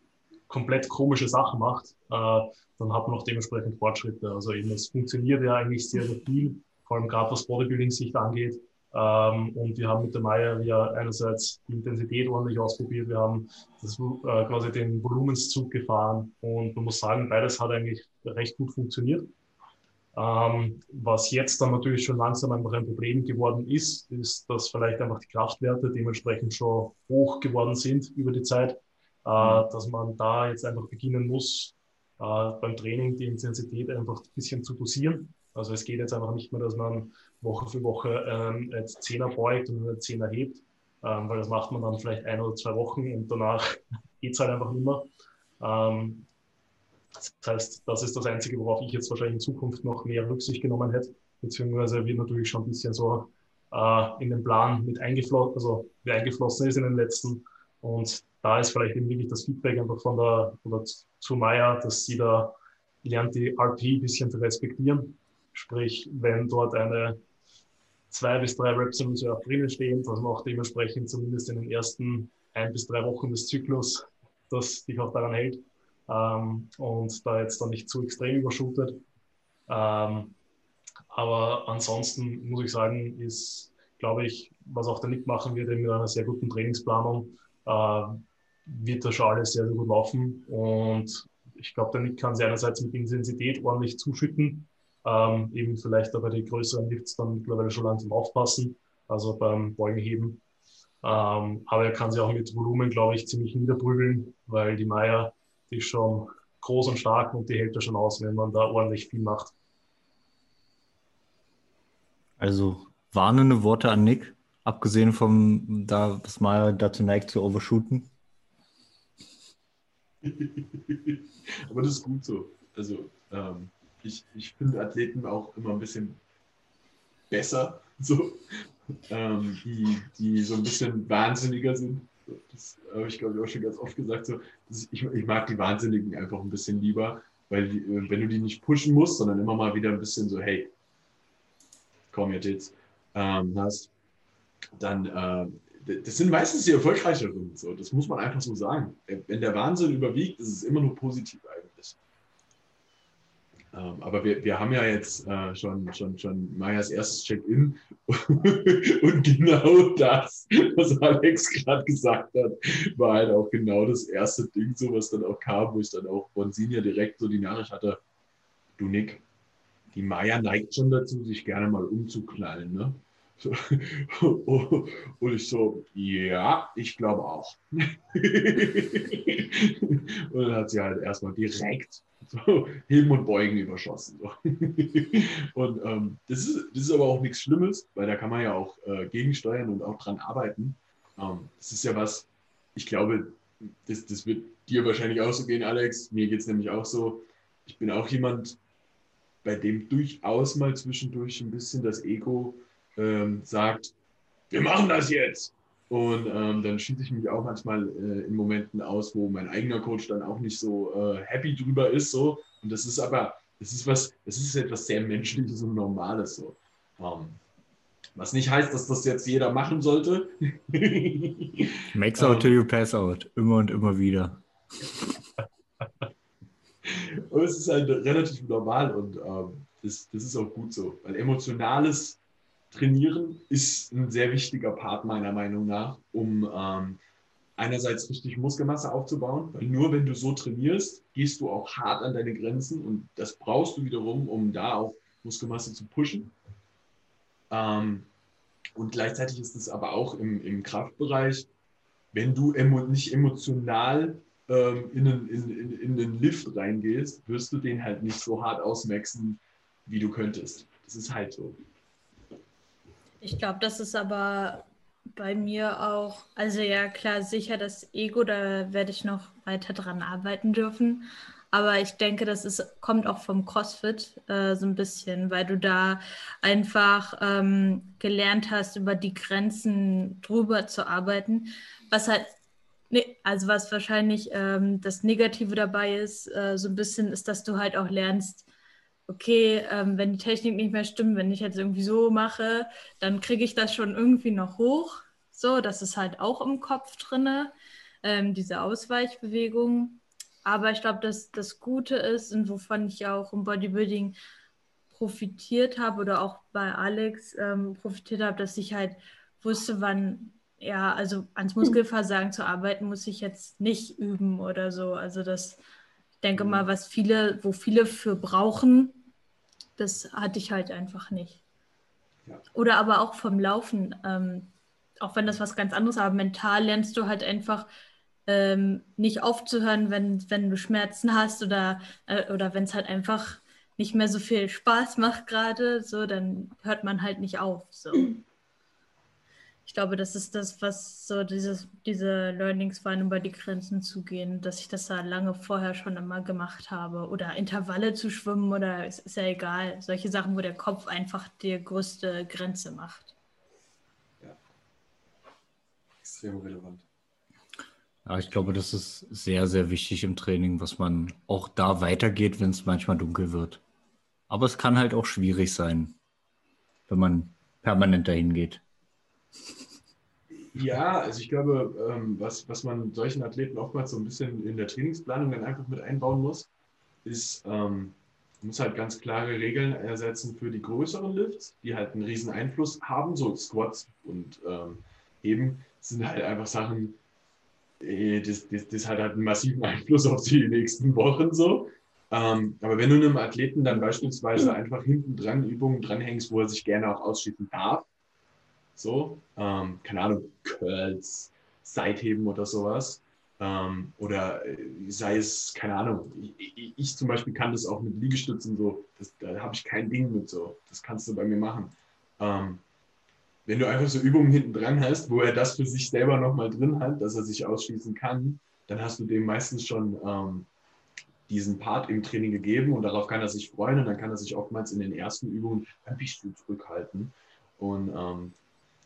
komplett komische Sachen macht, äh, dann hat man auch dementsprechend Fortschritte. Also eben, es funktioniert ja eigentlich sehr, sehr viel, vor allem gerade was Bodybuilding-Sicht angeht. Ähm, und wir haben mit der Meier ja einerseits die Intensität ordentlich ausprobiert, wir haben das, äh, quasi den Volumenszug gefahren und man muss sagen, beides hat eigentlich recht gut funktioniert. Ähm, was jetzt dann natürlich schon langsam einfach ein Problem geworden ist, ist, dass vielleicht einfach die Kraftwerte dementsprechend schon hoch geworden sind über die Zeit äh, mhm. dass man da jetzt einfach beginnen muss, äh, beim Training die Intensität einfach ein bisschen zu dosieren. Also es geht jetzt einfach nicht mehr, dass man Woche für Woche ähm, jetzt Zehner beugt und Zehner hebt, ähm, weil das macht man dann vielleicht ein oder zwei Wochen und danach geht es halt einfach nicht. Ähm, das heißt, das ist das Einzige, worauf ich jetzt wahrscheinlich in Zukunft noch mehr Rücksicht genommen hätte, beziehungsweise wird natürlich schon ein bisschen so äh, in den Plan mit eingeflossen, also wie eingeflossen ist in den letzten. Und da ist vielleicht eben wirklich das Feedback einfach von der, oder zu Maya, dass sie da lernt, die RP ein bisschen zu respektieren. Sprich, wenn dort eine zwei bis drei Reps im Reserve drinnen stehen, dass man auch dementsprechend zumindest in den ersten ein bis drei Wochen des Zyklus, dass dich auch daran hält ähm, und da jetzt dann nicht zu extrem überschootet. Ähm, aber ansonsten muss ich sagen, ist, glaube ich, was auch der Nick machen wird, mit einer sehr guten Trainingsplanung, äh, wird das schon alles sehr, sehr gut laufen. Und ich glaube, der Nick kann sie einerseits mit Intensität ordentlich zuschütten, ähm, eben vielleicht aber die größeren Lifts dann mittlerweile schon langsam aufpassen, also beim Beugenheben. Ähm, aber er kann sie auch mit Volumen, glaube ich, ziemlich niederprügeln, weil die Meier, die ist schon groß und stark und die hält er schon aus, wenn man da ordentlich viel macht. Also warnende Worte an Nick, abgesehen vom, da, was Meier dazu neigt zu overshooten. Aber das ist gut so. Also ähm, ich, ich finde Athleten auch immer ein bisschen besser, so, ähm, die, die so ein bisschen wahnsinniger sind. Das habe ich, glaube ich, auch schon ganz oft gesagt. So, ich, ich mag die Wahnsinnigen einfach ein bisschen lieber, weil die, äh, wenn du die nicht pushen musst, sondern immer mal wieder ein bisschen so, hey, komm jetzt, ähm, hast, dann äh, das sind meistens die erfolgreicheren. So. Das muss man einfach so sagen. Wenn der Wahnsinn überwiegt, ist es immer nur positiv aber wir, wir haben ja jetzt äh, schon, schon, schon Mayas erstes Check-in und genau das, was Alex gerade gesagt hat, war halt auch genau das erste Ding, so was dann auch kam, wo ich dann auch von Sinja direkt so die Nachricht hatte, du Nick, die Maya neigt schon dazu, sich gerne mal umzuknallen. Ne? Und ich so, ja, ich glaube auch. Und dann hat sie halt erstmal direkt So, Heben und Beugen überschossen. Und ähm, das, ist, das ist aber auch nichts Schlimmes, weil da kann man ja auch äh, gegensteuern und auch dran arbeiten. Ähm, das ist ja was, ich glaube, das, das wird dir wahrscheinlich auch so gehen, Alex. Mir geht es nämlich auch so. Ich bin auch jemand, bei dem durchaus mal zwischendurch ein bisschen das Ego ähm, sagt, wir machen das jetzt. Und ähm, dann schieße ich mich auch manchmal äh, in Momenten aus, wo mein eigener Coach dann auch nicht so äh, happy drüber ist. So. Und das ist aber, das ist was, das ist etwas sehr Menschliches und Normales. So. Ähm, was nicht heißt, dass das jetzt jeder machen sollte. Max out till you pass out. Immer und immer wieder. und es ist halt relativ normal und ähm, das, das ist auch gut so. Weil emotionales Trainieren ist ein sehr wichtiger Part meiner Meinung nach, um ähm, einerseits richtig Muskelmasse aufzubauen, weil nur wenn du so trainierst, gehst du auch hart an deine Grenzen und das brauchst du wiederum, um da auch Muskelmasse zu pushen. Ähm, und gleichzeitig ist es aber auch im, im Kraftbereich, wenn du emo nicht emotional ähm, in, einen, in, in, in den Lift reingehst, wirst du den halt nicht so hart ausmaxen, wie du könntest. Das ist halt so. Ich glaube, das ist aber bei mir auch, also ja klar, sicher das Ego, da werde ich noch weiter dran arbeiten dürfen. Aber ich denke, das ist, kommt auch vom CrossFit äh, so ein bisschen, weil du da einfach ähm, gelernt hast, über die Grenzen drüber zu arbeiten. Was halt, ne, also was wahrscheinlich ähm, das Negative dabei ist, äh, so ein bisschen, ist, dass du halt auch lernst, okay, ähm, wenn die Technik nicht mehr stimmt, wenn ich jetzt irgendwie so mache, dann kriege ich das schon irgendwie noch hoch. So, das ist halt auch im Kopf drin, ähm, diese Ausweichbewegung. Aber ich glaube, dass das Gute ist und wovon ich auch im Bodybuilding profitiert habe oder auch bei Alex ähm, profitiert habe, dass ich halt wusste, wann, ja, also ans Muskelversagen zu arbeiten, muss ich jetzt nicht üben oder so. Also das denke mal, was viele, wo viele für brauchen, das hatte ich halt einfach nicht. Ja. Oder aber auch vom Laufen, ähm, auch wenn das was ganz anderes, aber mental lernst du halt einfach ähm, nicht aufzuhören, wenn, wenn du Schmerzen hast oder, äh, oder wenn es halt einfach nicht mehr so viel Spaß macht gerade, so, dann hört man halt nicht auf. So ich glaube, das ist das, was so dieses, diese Learnings waren, über die Grenzen zu gehen, dass ich das da lange vorher schon immer gemacht habe. Oder Intervalle zu schwimmen oder es ist ja egal. Solche Sachen, wo der Kopf einfach die größte Grenze macht. Ja. Extrem relevant. Ja, ich glaube, das ist sehr, sehr wichtig im Training, was man auch da weitergeht, wenn es manchmal dunkel wird. Aber es kann halt auch schwierig sein, wenn man permanent dahin geht. Ja, also ich glaube, ähm, was, was man solchen Athleten oftmals so ein bisschen in der Trainingsplanung dann einfach mit einbauen muss, ist, ähm, man muss halt ganz klare Regeln ersetzen für die größeren Lifts, die halt einen riesen Einfluss haben, so Squats und ähm, Heben sind halt einfach Sachen, äh, das, das, das hat halt einen massiven Einfluss auf die nächsten Wochen so. Ähm, aber wenn du einem Athleten dann beispielsweise einfach hinten dran Übungen dranhängst, wo er sich gerne auch ausschließen darf, so, ähm, keine Ahnung, Curls, Seitheben oder sowas. Ähm, oder äh, sei es, keine Ahnung, ich, ich, zum Beispiel kann das auch mit Liegestützen so, das, da habe ich kein Ding mit so, das kannst du bei mir machen. Ähm, wenn du einfach so Übungen hinten dran hast, wo er das für sich selber nochmal drin hat, dass er sich ausschließen kann, dann hast du dem meistens schon ähm, diesen Part im Training gegeben und darauf kann er sich freuen und dann kann er sich oftmals in den ersten Übungen ein bisschen zurückhalten. Und ähm,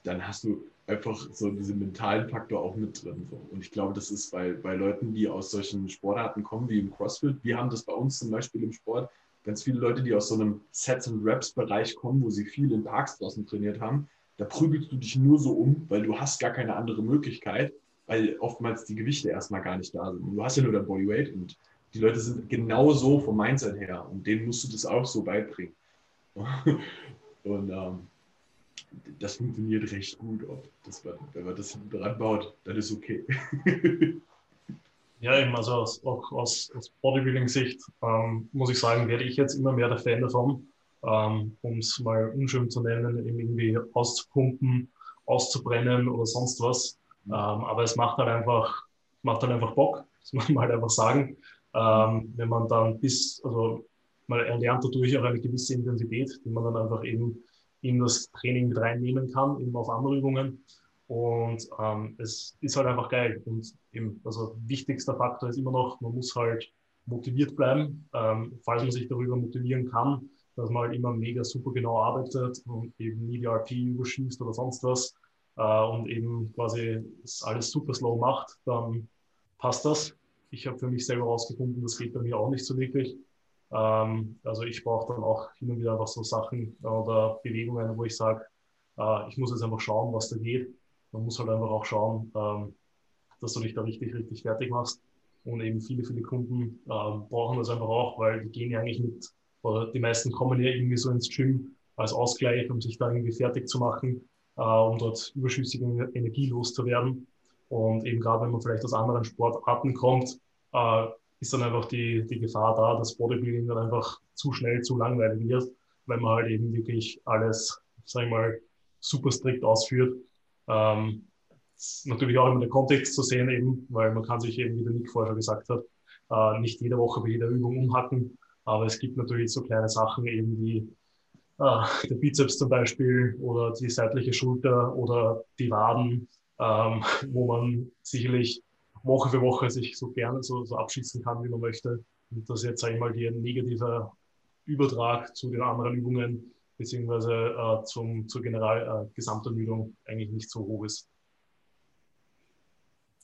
dann hast du einfach so diesen mentalen Faktor auch mit drin. So. Und ich glaube, das ist bei, bei Leuten, die aus solchen Sportarten kommen, wie im CrossFit, wir haben das bei uns zum Beispiel im Sport, ganz viele Leute, die aus so einem Sets- and Reps-Bereich kommen, wo sie viel in Parks draußen trainiert haben, da prügelst du dich nur so um, weil du hast gar keine andere Möglichkeit, weil oftmals die Gewichte erstmal gar nicht da sind. Und du hast ja nur dein Bodyweight und die Leute sind genau so vom Mindset her und denen musst du das auch so beibringen. und ähm, das funktioniert recht gut. Das, wenn man das dran baut, dann ist okay. ja, eben, also aus, auch aus, aus Bodybuilding-Sicht ähm, muss ich sagen, werde ich jetzt immer mehr der Fan davon, ähm, um es mal unschön zu nennen, irgendwie auszupumpen, auszubrennen oder sonst was. Mhm. Ähm, aber es macht halt einfach, macht halt einfach Bock, das muss man halt einfach sagen. Ähm, wenn man dann bis, also man erlernt dadurch auch eine gewisse Intensität, die man dann einfach eben in das Training mit reinnehmen kann, eben auf andere Übungen. Und ähm, es ist halt einfach geil. Und eben, also wichtigster Faktor ist immer noch, man muss halt motiviert bleiben, ähm, falls man sich darüber motivieren kann, dass man halt immer mega super genau arbeitet und eben nie die RP überschießt oder sonst was äh, und eben quasi alles super slow macht, dann passt das. Ich habe für mich selber herausgefunden, das geht bei mir auch nicht so wirklich. Ähm, also ich brauche dann auch hin und wieder einfach so Sachen oder Bewegungen, wo ich sage, äh, ich muss jetzt einfach schauen, was da geht. Man muss halt einfach auch schauen, ähm, dass du dich da richtig, richtig fertig machst. Und eben viele, viele Kunden äh, brauchen das einfach auch, weil die gehen ja eigentlich mit, oder die meisten kommen ja irgendwie so ins Gym als Ausgleich, um sich da irgendwie fertig zu machen, äh, um dort überschüssige Energie loszuwerden. Und eben gerade wenn man vielleicht aus anderen Sportarten kommt, äh, ist dann einfach die, die Gefahr da, dass Bodybuilding dann einfach zu schnell zu langweilig wird, weil man halt eben wirklich alles, sag ich mal, super strikt ausführt. Ähm, natürlich auch immer der Kontext zu sehen eben, weil man kann sich eben, wie der Nick vorher gesagt hat, äh, nicht jede Woche bei jeder Übung umhacken, aber es gibt natürlich so kleine Sachen eben wie äh, der Bizeps zum Beispiel oder die seitliche Schulter oder die Waden, ähm, wo man sicherlich Woche für Woche sich so gerne so, so abschießen kann, wie man möchte. Und das jetzt einmal die negativer Übertrag zu den anderen Übungen beziehungsweise äh, zum, zur General äh, Gesamtermüdung eigentlich nicht so hoch ist.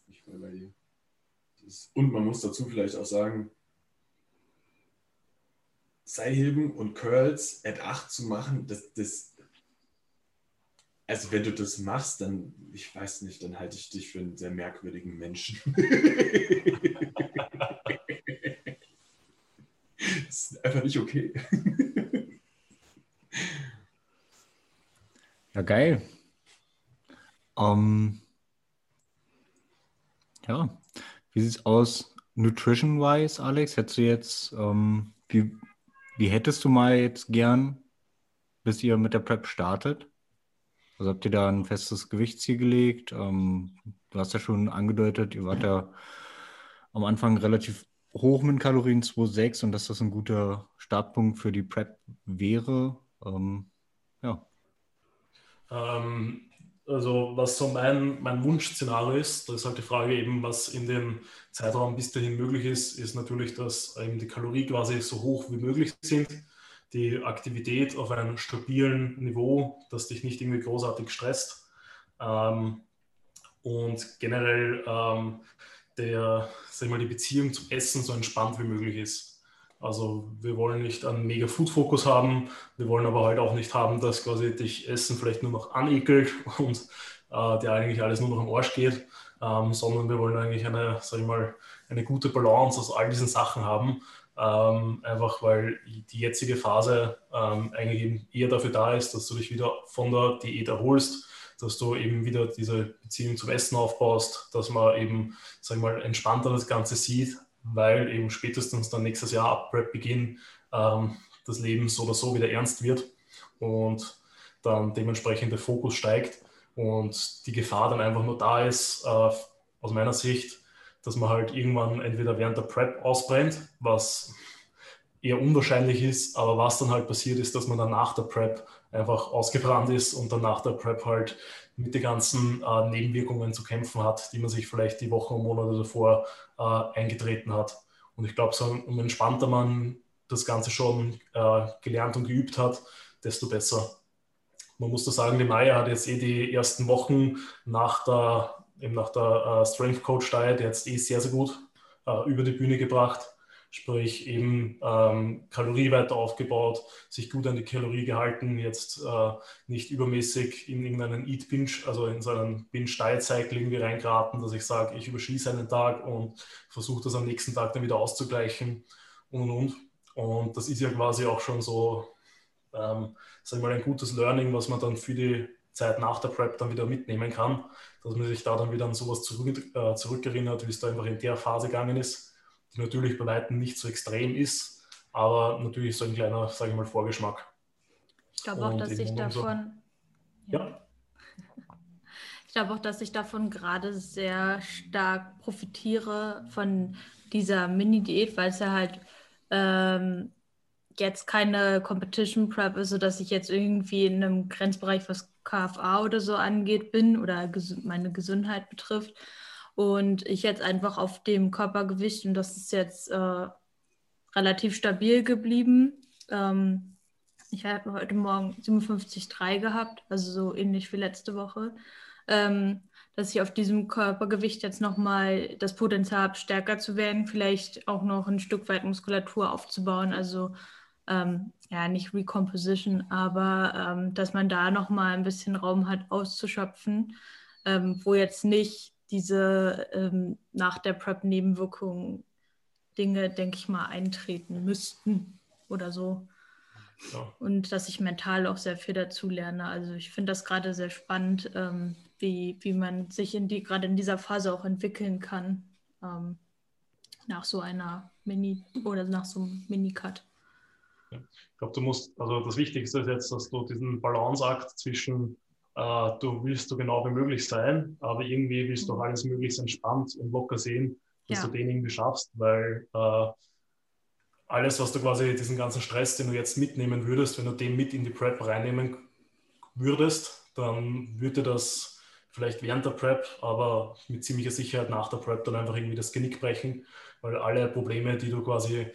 Ich war und man muss dazu vielleicht auch sagen, Seilheben und Curls at 8 zu machen, das, das, also wenn du das machst, dann, ich weiß nicht, dann halte ich dich für einen sehr merkwürdigen Menschen. das ist einfach nicht okay. Ja, geil. Ähm, ja, wie sieht es aus nutrition-wise, Alex? Hättest du jetzt, ähm, wie, wie hättest du mal jetzt gern, bis ihr mit der Prep startet? Also habt ihr da ein festes Gewichtsziel gelegt? Ähm, du hast ja schon angedeutet, ihr wart ja am Anfang relativ hoch mit Kalorien 2,6 und dass das ein guter Startpunkt für die Prep wäre. Ähm, ja. Ähm, also was so mein, mein Wunschszenario ist, da ist halt die Frage eben, was in dem Zeitraum bis dahin möglich ist, ist natürlich, dass eben die Kalorien quasi so hoch wie möglich sind die Aktivität auf einem stabilen Niveau, das dich nicht irgendwie großartig stresst. Ähm, und generell ähm, der, sag mal, die Beziehung zum Essen so entspannt wie möglich ist. Also wir wollen nicht einen mega Food-Fokus haben, wir wollen aber halt auch nicht haben, dass quasi dich Essen vielleicht nur noch anekelt und äh, dir eigentlich alles nur noch am Arsch geht, ähm, sondern wir wollen eigentlich eine, sag ich mal, eine gute Balance aus all diesen Sachen haben, ähm, einfach weil die jetzige Phase ähm, eigentlich eben eher dafür da ist, dass du dich wieder von der Diät erholst, dass du eben wieder diese Beziehung zum Essen aufbaust, dass man eben, sag ich mal, entspannter das Ganze sieht, weil eben spätestens dann nächstes Jahr ab Prep-Beginn ähm, das Leben so oder so wieder ernst wird und dann dementsprechend der Fokus steigt und die Gefahr dann einfach nur da ist, äh, aus meiner Sicht, dass man halt irgendwann entweder während der Prep ausbrennt, was eher unwahrscheinlich ist, aber was dann halt passiert ist, dass man dann nach der Prep einfach ausgebrannt ist und dann nach der Prep halt mit den ganzen äh, Nebenwirkungen zu kämpfen hat, die man sich vielleicht die Wochen und Monate davor äh, eingetreten hat. Und ich glaube, so um entspannter man das Ganze schon äh, gelernt und geübt hat, desto besser. Man muss da sagen, die Maya hat jetzt eh die ersten Wochen nach der eben nach der äh, Strength Coach Diet jetzt eh sehr, sehr gut äh, über die Bühne gebracht. Sprich, eben ähm, Kalorie weiter aufgebaut, sich gut an die Kalorie gehalten, jetzt äh, nicht übermäßig in irgendeinen Eat Binge, also in so einen Binge Diet Cycle irgendwie reingeraten, dass ich sage, ich überschieße einen Tag und versuche das am nächsten Tag dann wieder auszugleichen und und und. Und das ist ja quasi auch schon so, ähm, sag ich mal, ein gutes Learning, was man dann für die Zeit nach der Prep dann wieder mitnehmen kann, dass man sich da dann wieder an sowas zurück, äh, zurückerinnert, wie es da einfach in der Phase gegangen ist, die natürlich bei weitem nicht so extrem ist, aber natürlich so ein kleiner, sage ich mal, Vorgeschmack. Ich glaube auch, dass ich davon. So, ja. Ich glaube auch, dass ich davon gerade sehr stark profitiere von dieser Mini-Diät, weil es ja halt ähm, jetzt keine Competition Prep ist, sodass ich jetzt irgendwie in einem Grenzbereich, was KFA oder so angeht, bin oder ges meine Gesundheit betrifft. Und ich jetzt einfach auf dem Körpergewicht, und das ist jetzt äh, relativ stabil geblieben. Ähm, ich habe heute Morgen 57,3 gehabt, also so ähnlich wie letzte Woche. Ähm, dass ich auf diesem Körpergewicht jetzt nochmal das Potenzial habe, stärker zu werden, vielleicht auch noch ein Stück weit Muskulatur aufzubauen. Also ähm, ja, nicht Recomposition, aber ähm, dass man da nochmal ein bisschen Raum hat, auszuschöpfen, ähm, wo jetzt nicht diese ähm, nach der Prep-Nebenwirkungen Dinge, denke ich mal, eintreten müssten oder so. Ja. Und dass ich mental auch sehr viel dazu lerne. Also ich finde das gerade sehr spannend, ähm, wie, wie man sich in die, gerade in dieser Phase auch entwickeln kann, ähm, nach so einer Mini oder nach so einem Mini-Cut. Ich glaube, du musst, also das Wichtigste ist jetzt, dass du diesen Balanceakt zwischen äh, du willst so genau wie möglich sein, aber irgendwie willst du mhm. alles möglichst entspannt und locker sehen, dass ja. du den irgendwie schaffst, weil äh, alles, was du quasi, diesen ganzen Stress, den du jetzt mitnehmen würdest, wenn du den mit in die Prep reinnehmen würdest, dann würde das vielleicht während der Prep, aber mit ziemlicher Sicherheit nach der Prep dann einfach irgendwie das Genick brechen, weil alle Probleme, die du quasi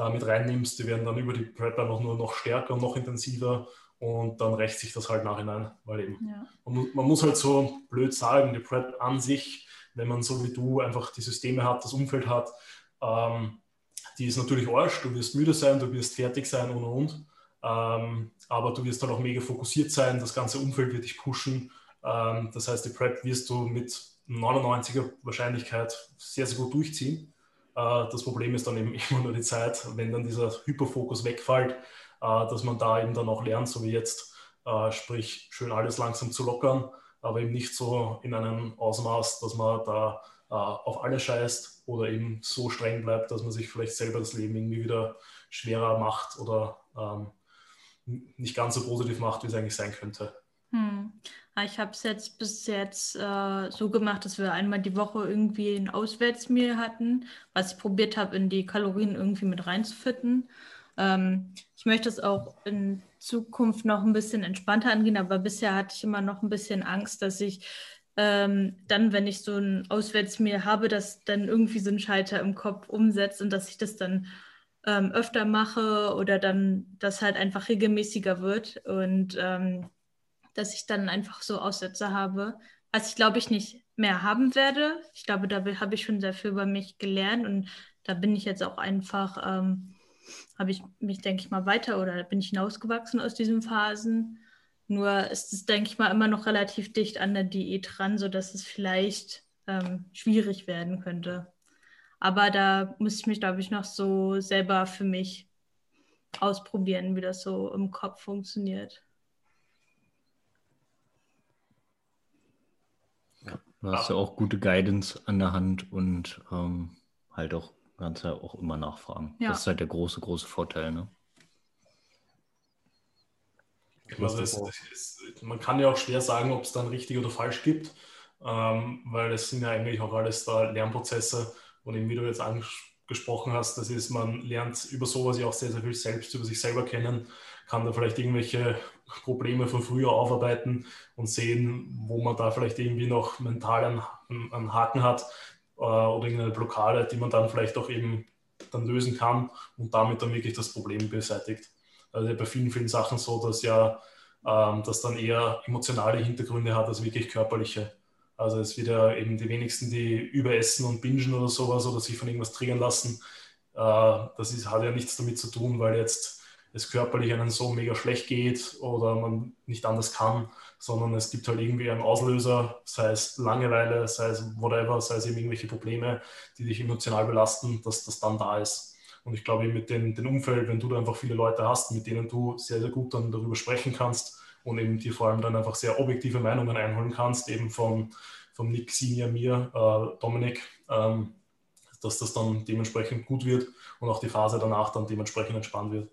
damit reinnimmst, die werden dann über die Prep einfach nur noch stärker und noch intensiver und dann rächt sich das halt nachhinein, weil eben ja. man, man, muss halt so blöd sagen, die Prep an sich, wenn man so wie du einfach die Systeme hat, das Umfeld hat, ähm, die ist natürlich Arsch, du wirst müde sein, du wirst fertig sein und und und. Ähm, aber du wirst dann auch mega fokussiert sein, das ganze Umfeld wird dich pushen. Ähm, das heißt, die Prep wirst du mit 99er Wahrscheinlichkeit sehr, sehr gut durchziehen. Äh, das Problem ist dann eben immer nur die Zeit, wenn dann dieser Hyperfokus wegfällt, äh, dass man da eben dann auch lernt, so wie jetzt, äh, sprich schön alles langsam zu lockern, aber eben nicht so in einem Ausmaß, dass man da auf alles scheißt oder eben so streng bleibt, dass man sich vielleicht selber das Leben irgendwie wieder schwerer macht oder ähm, nicht ganz so positiv macht, wie es eigentlich sein könnte. Hm. Ich habe es jetzt bis jetzt äh, so gemacht, dass wir einmal die Woche irgendwie ein Auswärtsmehl hatten, was ich probiert habe, in die Kalorien irgendwie mit reinzufitten. Ähm, ich möchte es auch in Zukunft noch ein bisschen entspannter angehen, aber bisher hatte ich immer noch ein bisschen Angst, dass ich ähm, dann, wenn ich so ein Auswärtsmehl habe, dass dann irgendwie so ein Schalter im Kopf umsetzt und dass ich das dann ähm, öfter mache oder dann das halt einfach regelmäßiger wird und ähm, dass ich dann einfach so Aussätze habe, was ich glaube ich nicht mehr haben werde. Ich glaube, da habe ich schon sehr viel über mich gelernt und da bin ich jetzt auch einfach, ähm, habe ich mich, denke ich mal, weiter oder bin ich hinausgewachsen aus diesen Phasen. Nur ist es, denke ich mal, immer noch relativ dicht an der Diät dran, sodass es vielleicht ähm, schwierig werden könnte. Aber da muss ich mich, glaube ich, noch so selber für mich ausprobieren, wie das so im Kopf funktioniert. Du hast ja auch gute Guidance an der Hand und ähm, halt auch kannst ja auch immer nachfragen. Ja. Das ist halt der große, große Vorteil, ne? Also es, es, man kann ja auch schwer sagen, ob es dann richtig oder falsch gibt, ähm, weil es sind ja eigentlich auch alles da Lernprozesse und eben wie du jetzt angesprochen hast, das ist, man lernt über sowas ja auch sehr, sehr viel selbst über sich selber kennen, kann da vielleicht irgendwelche Probleme von früher aufarbeiten und sehen, wo man da vielleicht irgendwie noch mental einen, einen Haken hat äh, oder irgendeine Blockade, die man dann vielleicht auch eben dann lösen kann und damit dann wirklich das Problem beseitigt. Also bei vielen, vielen Sachen so, dass ja ähm, das dann eher emotionale Hintergründe hat als wirklich körperliche. Also es wird ja eben die wenigsten, die überessen und bingen oder sowas oder sich von irgendwas triggern lassen. Äh, das ist, hat ja nichts damit zu tun, weil jetzt es körperlich einem so mega schlecht geht oder man nicht anders kann, sondern es gibt halt irgendwie einen Auslöser, sei es Langeweile, sei es whatever, sei es eben irgendwelche Probleme, die dich emotional belasten, dass das dann da ist. Und ich glaube, mit dem, dem Umfeld, wenn du da einfach viele Leute hast, mit denen du sehr, sehr gut dann darüber sprechen kannst, und eben dir vor allem dann einfach sehr objektive Meinungen einholen kannst, eben von, von Nick, Senior, mir, äh, Dominik, ähm, dass das dann dementsprechend gut wird und auch die Phase danach dann dementsprechend entspannt wird.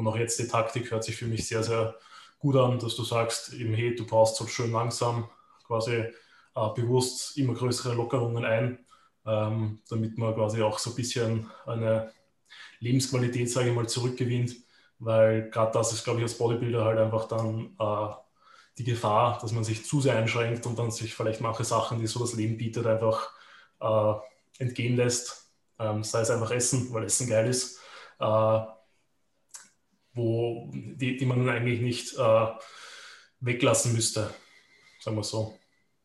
Und auch jetzt die Taktik hört sich für mich sehr, sehr gut an, dass du sagst, eben, hey, du brauchst so schön langsam quasi äh, bewusst immer größere Lockerungen ein, ähm, damit man quasi auch so ein bisschen eine Lebensqualität, sage ich mal, zurückgewinnt, weil gerade das ist, glaube ich, als Bodybuilder halt einfach dann äh, die Gefahr, dass man sich zu sehr einschränkt und dann sich vielleicht manche Sachen, die so das Leben bietet, einfach äh, entgehen lässt. Ähm, sei es einfach Essen, weil Essen geil ist, äh, wo, die, die man eigentlich nicht äh, weglassen müsste, sagen wir so.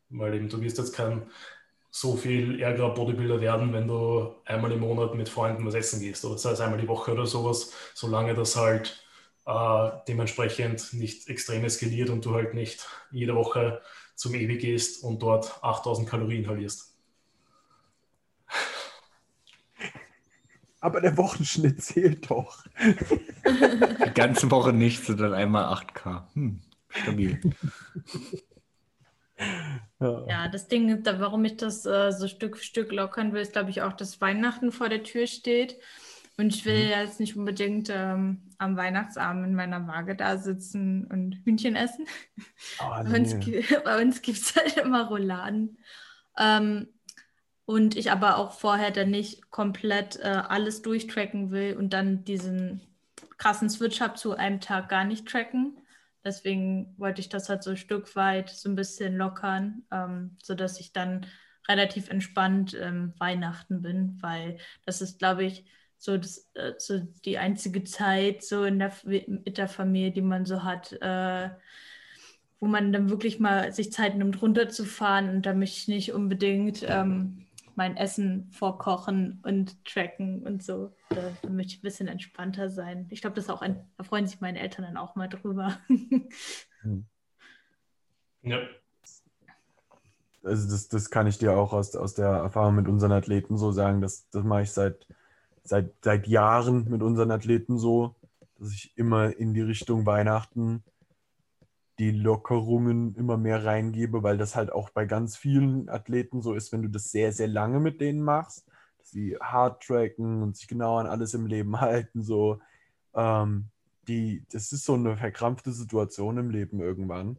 Weil eben du wirst jetzt kein so viel ärgerer Bodybuilder werden, wenn du einmal im Monat mit Freunden was essen gehst oder sei es einmal die Woche oder sowas, solange das halt äh, dementsprechend nicht extrem eskaliert und du halt nicht jede Woche zum Ewi gehst und dort 8000 Kalorien verlierst. Aber der Wochenschnitt zählt doch. Die ganze Woche nicht, sondern einmal 8K. Hm, stabil. Ja, das Ding, warum ich das äh, so Stück für Stück lockern will, ist, glaube ich, auch, dass Weihnachten vor der Tür steht. Und ich will mhm. jetzt nicht unbedingt ähm, am Weihnachtsabend in meiner Waage da sitzen und Hühnchen essen. Oh, nee. Bei uns, gibt es halt immer Rouladen. Ähm, und ich aber auch vorher dann nicht komplett äh, alles durchtracken will und dann diesen krassen Switch habe zu einem Tag gar nicht tracken. Deswegen wollte ich das halt so ein Stück weit so ein bisschen lockern, ähm, sodass ich dann relativ entspannt ähm, Weihnachten bin, weil das ist, glaube ich, so, das, äh, so die einzige Zeit so in der, mit der Familie, die man so hat, äh, wo man dann wirklich mal sich Zeit nimmt, runterzufahren und da mich nicht unbedingt ähm, mein Essen vorkochen und tracken und so. Da, da möchte ich ein bisschen entspannter sein. Ich glaube, das auch ein, da freuen sich meine Eltern dann auch mal drüber. Hm. ja. Also das, das kann ich dir auch aus, aus der Erfahrung mit unseren Athleten so sagen. Das, das mache ich seit, seit, seit Jahren mit unseren Athleten so, dass ich immer in die Richtung Weihnachten die Lockerungen immer mehr reingebe, weil das halt auch bei ganz vielen Athleten so ist, wenn du das sehr, sehr lange mit denen machst, dass sie hard tracken und sich genau an alles im Leben halten, so. Ähm, die, das ist so eine verkrampfte Situation im Leben irgendwann.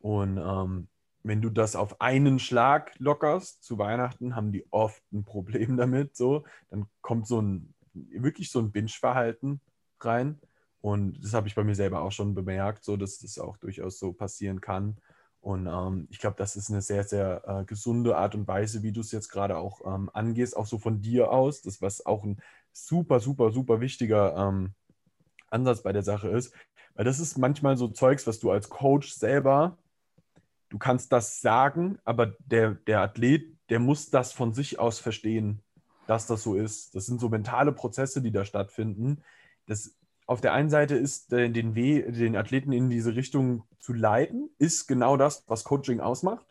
Und ähm, wenn du das auf einen Schlag lockerst zu Weihnachten, haben die oft ein Problem damit. So, dann kommt so ein wirklich so ein Binge-Verhalten rein. Und das habe ich bei mir selber auch schon bemerkt, so dass das auch durchaus so passieren kann. Und ähm, ich glaube, das ist eine sehr, sehr äh, gesunde Art und Weise, wie du es jetzt gerade auch ähm, angehst, auch so von dir aus. Das, was auch ein super, super, super wichtiger ähm, Ansatz bei der Sache ist. Weil das ist manchmal so Zeugs, was du als Coach selber, du kannst das sagen, aber der, der Athlet, der muss das von sich aus verstehen, dass das so ist. Das sind so mentale Prozesse, die da stattfinden. Das auf der einen Seite ist äh, den, w den Athleten in diese Richtung zu leiten, ist genau das, was Coaching ausmacht.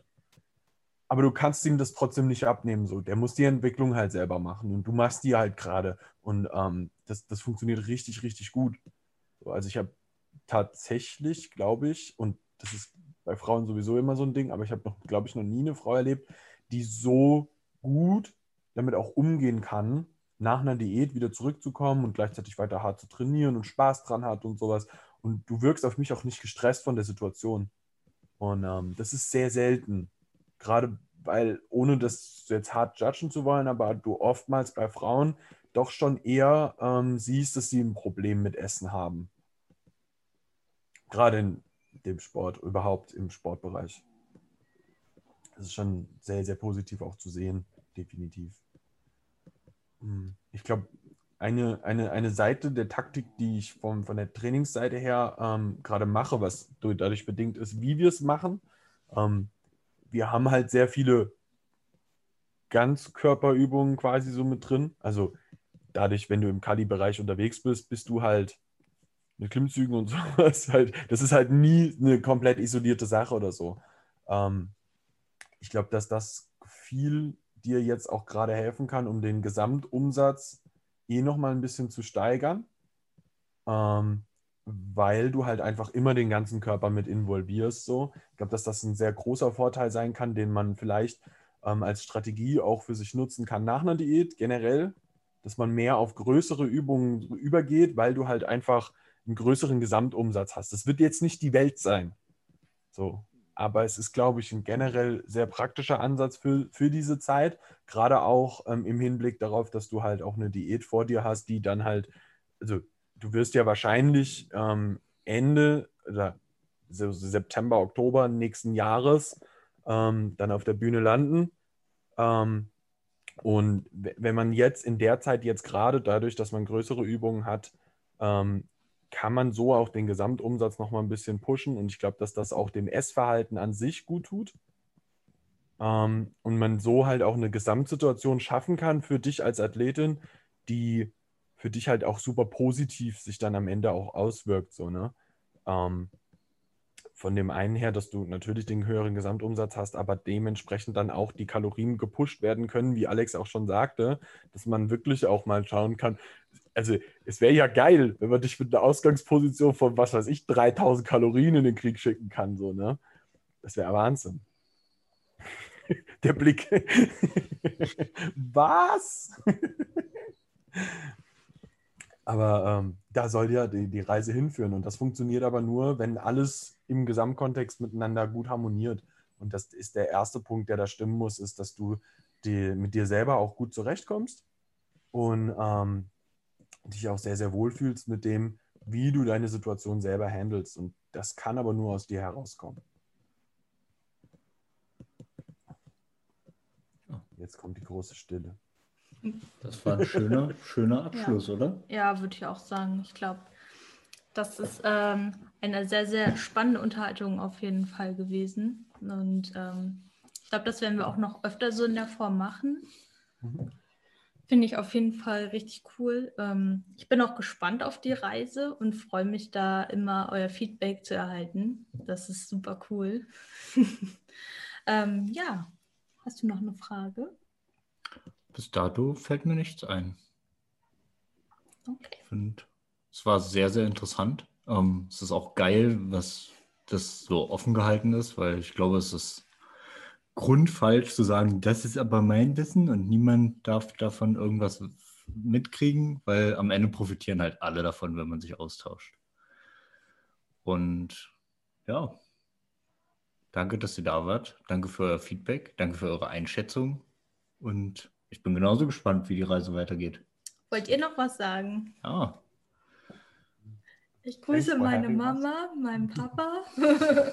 Aber du kannst ihm das trotzdem nicht abnehmen. So. Der muss die Entwicklung halt selber machen und du machst die halt gerade. Und ähm, das, das funktioniert richtig, richtig gut. So, also ich habe tatsächlich, glaube ich, und das ist bei Frauen sowieso immer so ein Ding, aber ich habe glaube ich, noch nie eine Frau erlebt, die so gut damit auch umgehen kann, nach einer Diät wieder zurückzukommen und gleichzeitig weiter hart zu trainieren und Spaß dran hat und sowas. Und du wirkst auf mich auch nicht gestresst von der Situation. Und ähm, das ist sehr selten. Gerade weil, ohne das jetzt hart judgen zu wollen, aber du oftmals bei Frauen doch schon eher ähm, siehst, dass sie ein Problem mit Essen haben. Gerade in dem Sport, überhaupt im Sportbereich. Das ist schon sehr, sehr positiv auch zu sehen, definitiv. Hm. Ich glaube, eine, eine, eine Seite der Taktik, die ich vom, von der Trainingsseite her ähm, gerade mache, was dadurch bedingt ist, wie wir es machen. Ähm, wir haben halt sehr viele Ganzkörperübungen quasi so mit drin. Also dadurch, wenn du im Kali-Bereich unterwegs bist, bist du halt mit Klimmzügen und sowas halt, das ist halt nie eine komplett isolierte Sache oder so. Ähm, ich glaube, dass das viel dir jetzt auch gerade helfen kann, um den Gesamtumsatz eh nochmal ein bisschen zu steigern, ähm, weil du halt einfach immer den ganzen Körper mit involvierst. So. Ich glaube, dass das ein sehr großer Vorteil sein kann, den man vielleicht ähm, als Strategie auch für sich nutzen kann nach einer Diät generell, dass man mehr auf größere Übungen übergeht, weil du halt einfach einen größeren Gesamtumsatz hast. Das wird jetzt nicht die Welt sein. So. Aber es ist, glaube ich, ein generell sehr praktischer Ansatz für, für diese Zeit. Gerade auch ähm, im Hinblick darauf, dass du halt auch eine Diät vor dir hast, die dann halt, also du wirst ja wahrscheinlich ähm, Ende oder so September, Oktober nächsten Jahres ähm, dann auf der Bühne landen. Ähm, und wenn man jetzt in der Zeit jetzt gerade dadurch, dass man größere Übungen hat, ähm, kann man so auch den Gesamtumsatz noch mal ein bisschen pushen. Und ich glaube, dass das auch dem Essverhalten an sich gut tut. Ähm, und man so halt auch eine Gesamtsituation schaffen kann für dich als Athletin, die für dich halt auch super positiv sich dann am Ende auch auswirkt. So, ne? Ähm, von dem einen her, dass du natürlich den höheren Gesamtumsatz hast, aber dementsprechend dann auch die Kalorien gepusht werden können, wie Alex auch schon sagte, dass man wirklich auch mal schauen kann. Also es wäre ja geil, wenn man dich mit einer Ausgangsposition von, was weiß ich, 3000 Kalorien in den Krieg schicken kann, so, ne? Das wäre Wahnsinn. Der Blick. was? Aber ähm, da soll ja die, die Reise hinführen. Und das funktioniert aber nur, wenn alles im Gesamtkontext miteinander gut harmoniert. Und das ist der erste Punkt, der da stimmen muss, ist, dass du die, mit dir selber auch gut zurechtkommst und ähm, dich auch sehr, sehr wohlfühlst mit dem, wie du deine Situation selber handelst. Und das kann aber nur aus dir herauskommen. Jetzt kommt die große Stille. Das war ein schöner, schöner Abschluss, ja. oder? Ja, würde ich auch sagen. Ich glaube, das ist ähm, eine sehr, sehr spannende Unterhaltung auf jeden Fall gewesen. Und ähm, ich glaube, das werden wir auch noch öfter so in der Form machen. Mhm. Finde ich auf jeden Fall richtig cool. Ähm, ich bin auch gespannt auf die Reise und freue mich da immer euer Feedback zu erhalten. Das ist super cool. ähm, ja, hast du noch eine Frage? Bis dato fällt mir nichts ein. Okay. Ich finde, es war sehr, sehr interessant. Ähm, es ist auch geil, was das so offen gehalten ist, weil ich glaube, es ist grundfalsch zu sagen, das ist aber mein Wissen und niemand darf davon irgendwas mitkriegen, weil am Ende profitieren halt alle davon, wenn man sich austauscht. Und ja, danke, dass ihr da wart. Danke für euer Feedback. Danke für eure Einschätzung. Und ich bin genauso gespannt, wie die Reise weitergeht. Wollt ihr noch was sagen? Ja. Ich grüße meine Mama, meinen Papa.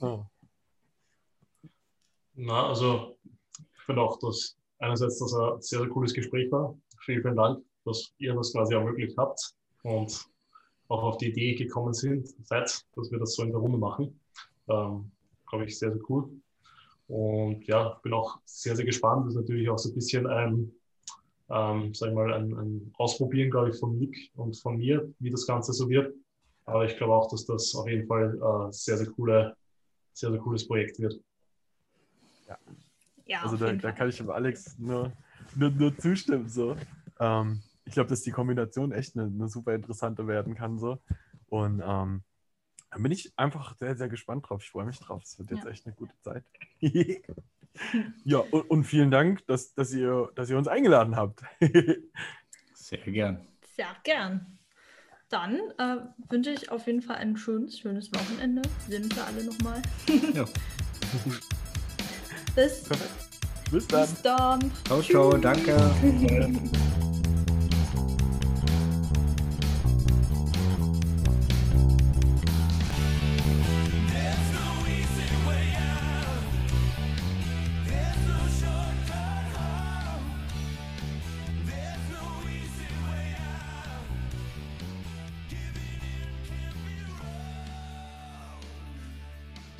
oh. Na, also ich finde auch, dass einerseits, dass er ein sehr, sehr cooles Gespräch war. Vielen, vielen Dank, dass ihr das quasi ermöglicht habt und auch auf die Idee gekommen sind, seid, dass wir das so in der Runde machen. Ähm, Glaube ich, sehr, sehr cool. Und ja, bin auch sehr, sehr gespannt. Das ist natürlich auch so ein bisschen ein, ähm, sag ich mal, ein, ein Ausprobieren, glaube ich, von Nick und von mir, wie das Ganze so wird. Aber ich glaube auch, dass das auf jeden Fall äh, sehr, sehr coole, sehr, sehr cooles Projekt wird. Ja. ja also da, da, kann ich dem Alex nur, nur, nur zustimmen. So. Ähm, ich glaube, dass die Kombination echt eine, eine, super interessante werden kann. So. Und ähm, da bin ich einfach sehr, sehr gespannt drauf. Ich freue mich drauf. Es wird jetzt ja. echt eine gute Zeit. ja, und, und, vielen Dank, dass, dass, ihr, dass ihr uns eingeladen habt. sehr gern. Sehr gern. Dann äh, wünsche ich auf jeden Fall ein schönes, schönes Wochenende. Sehen wir alle nochmal. ja. Bis, Bis dann. Bis dann. Ciao, ciao. Danke.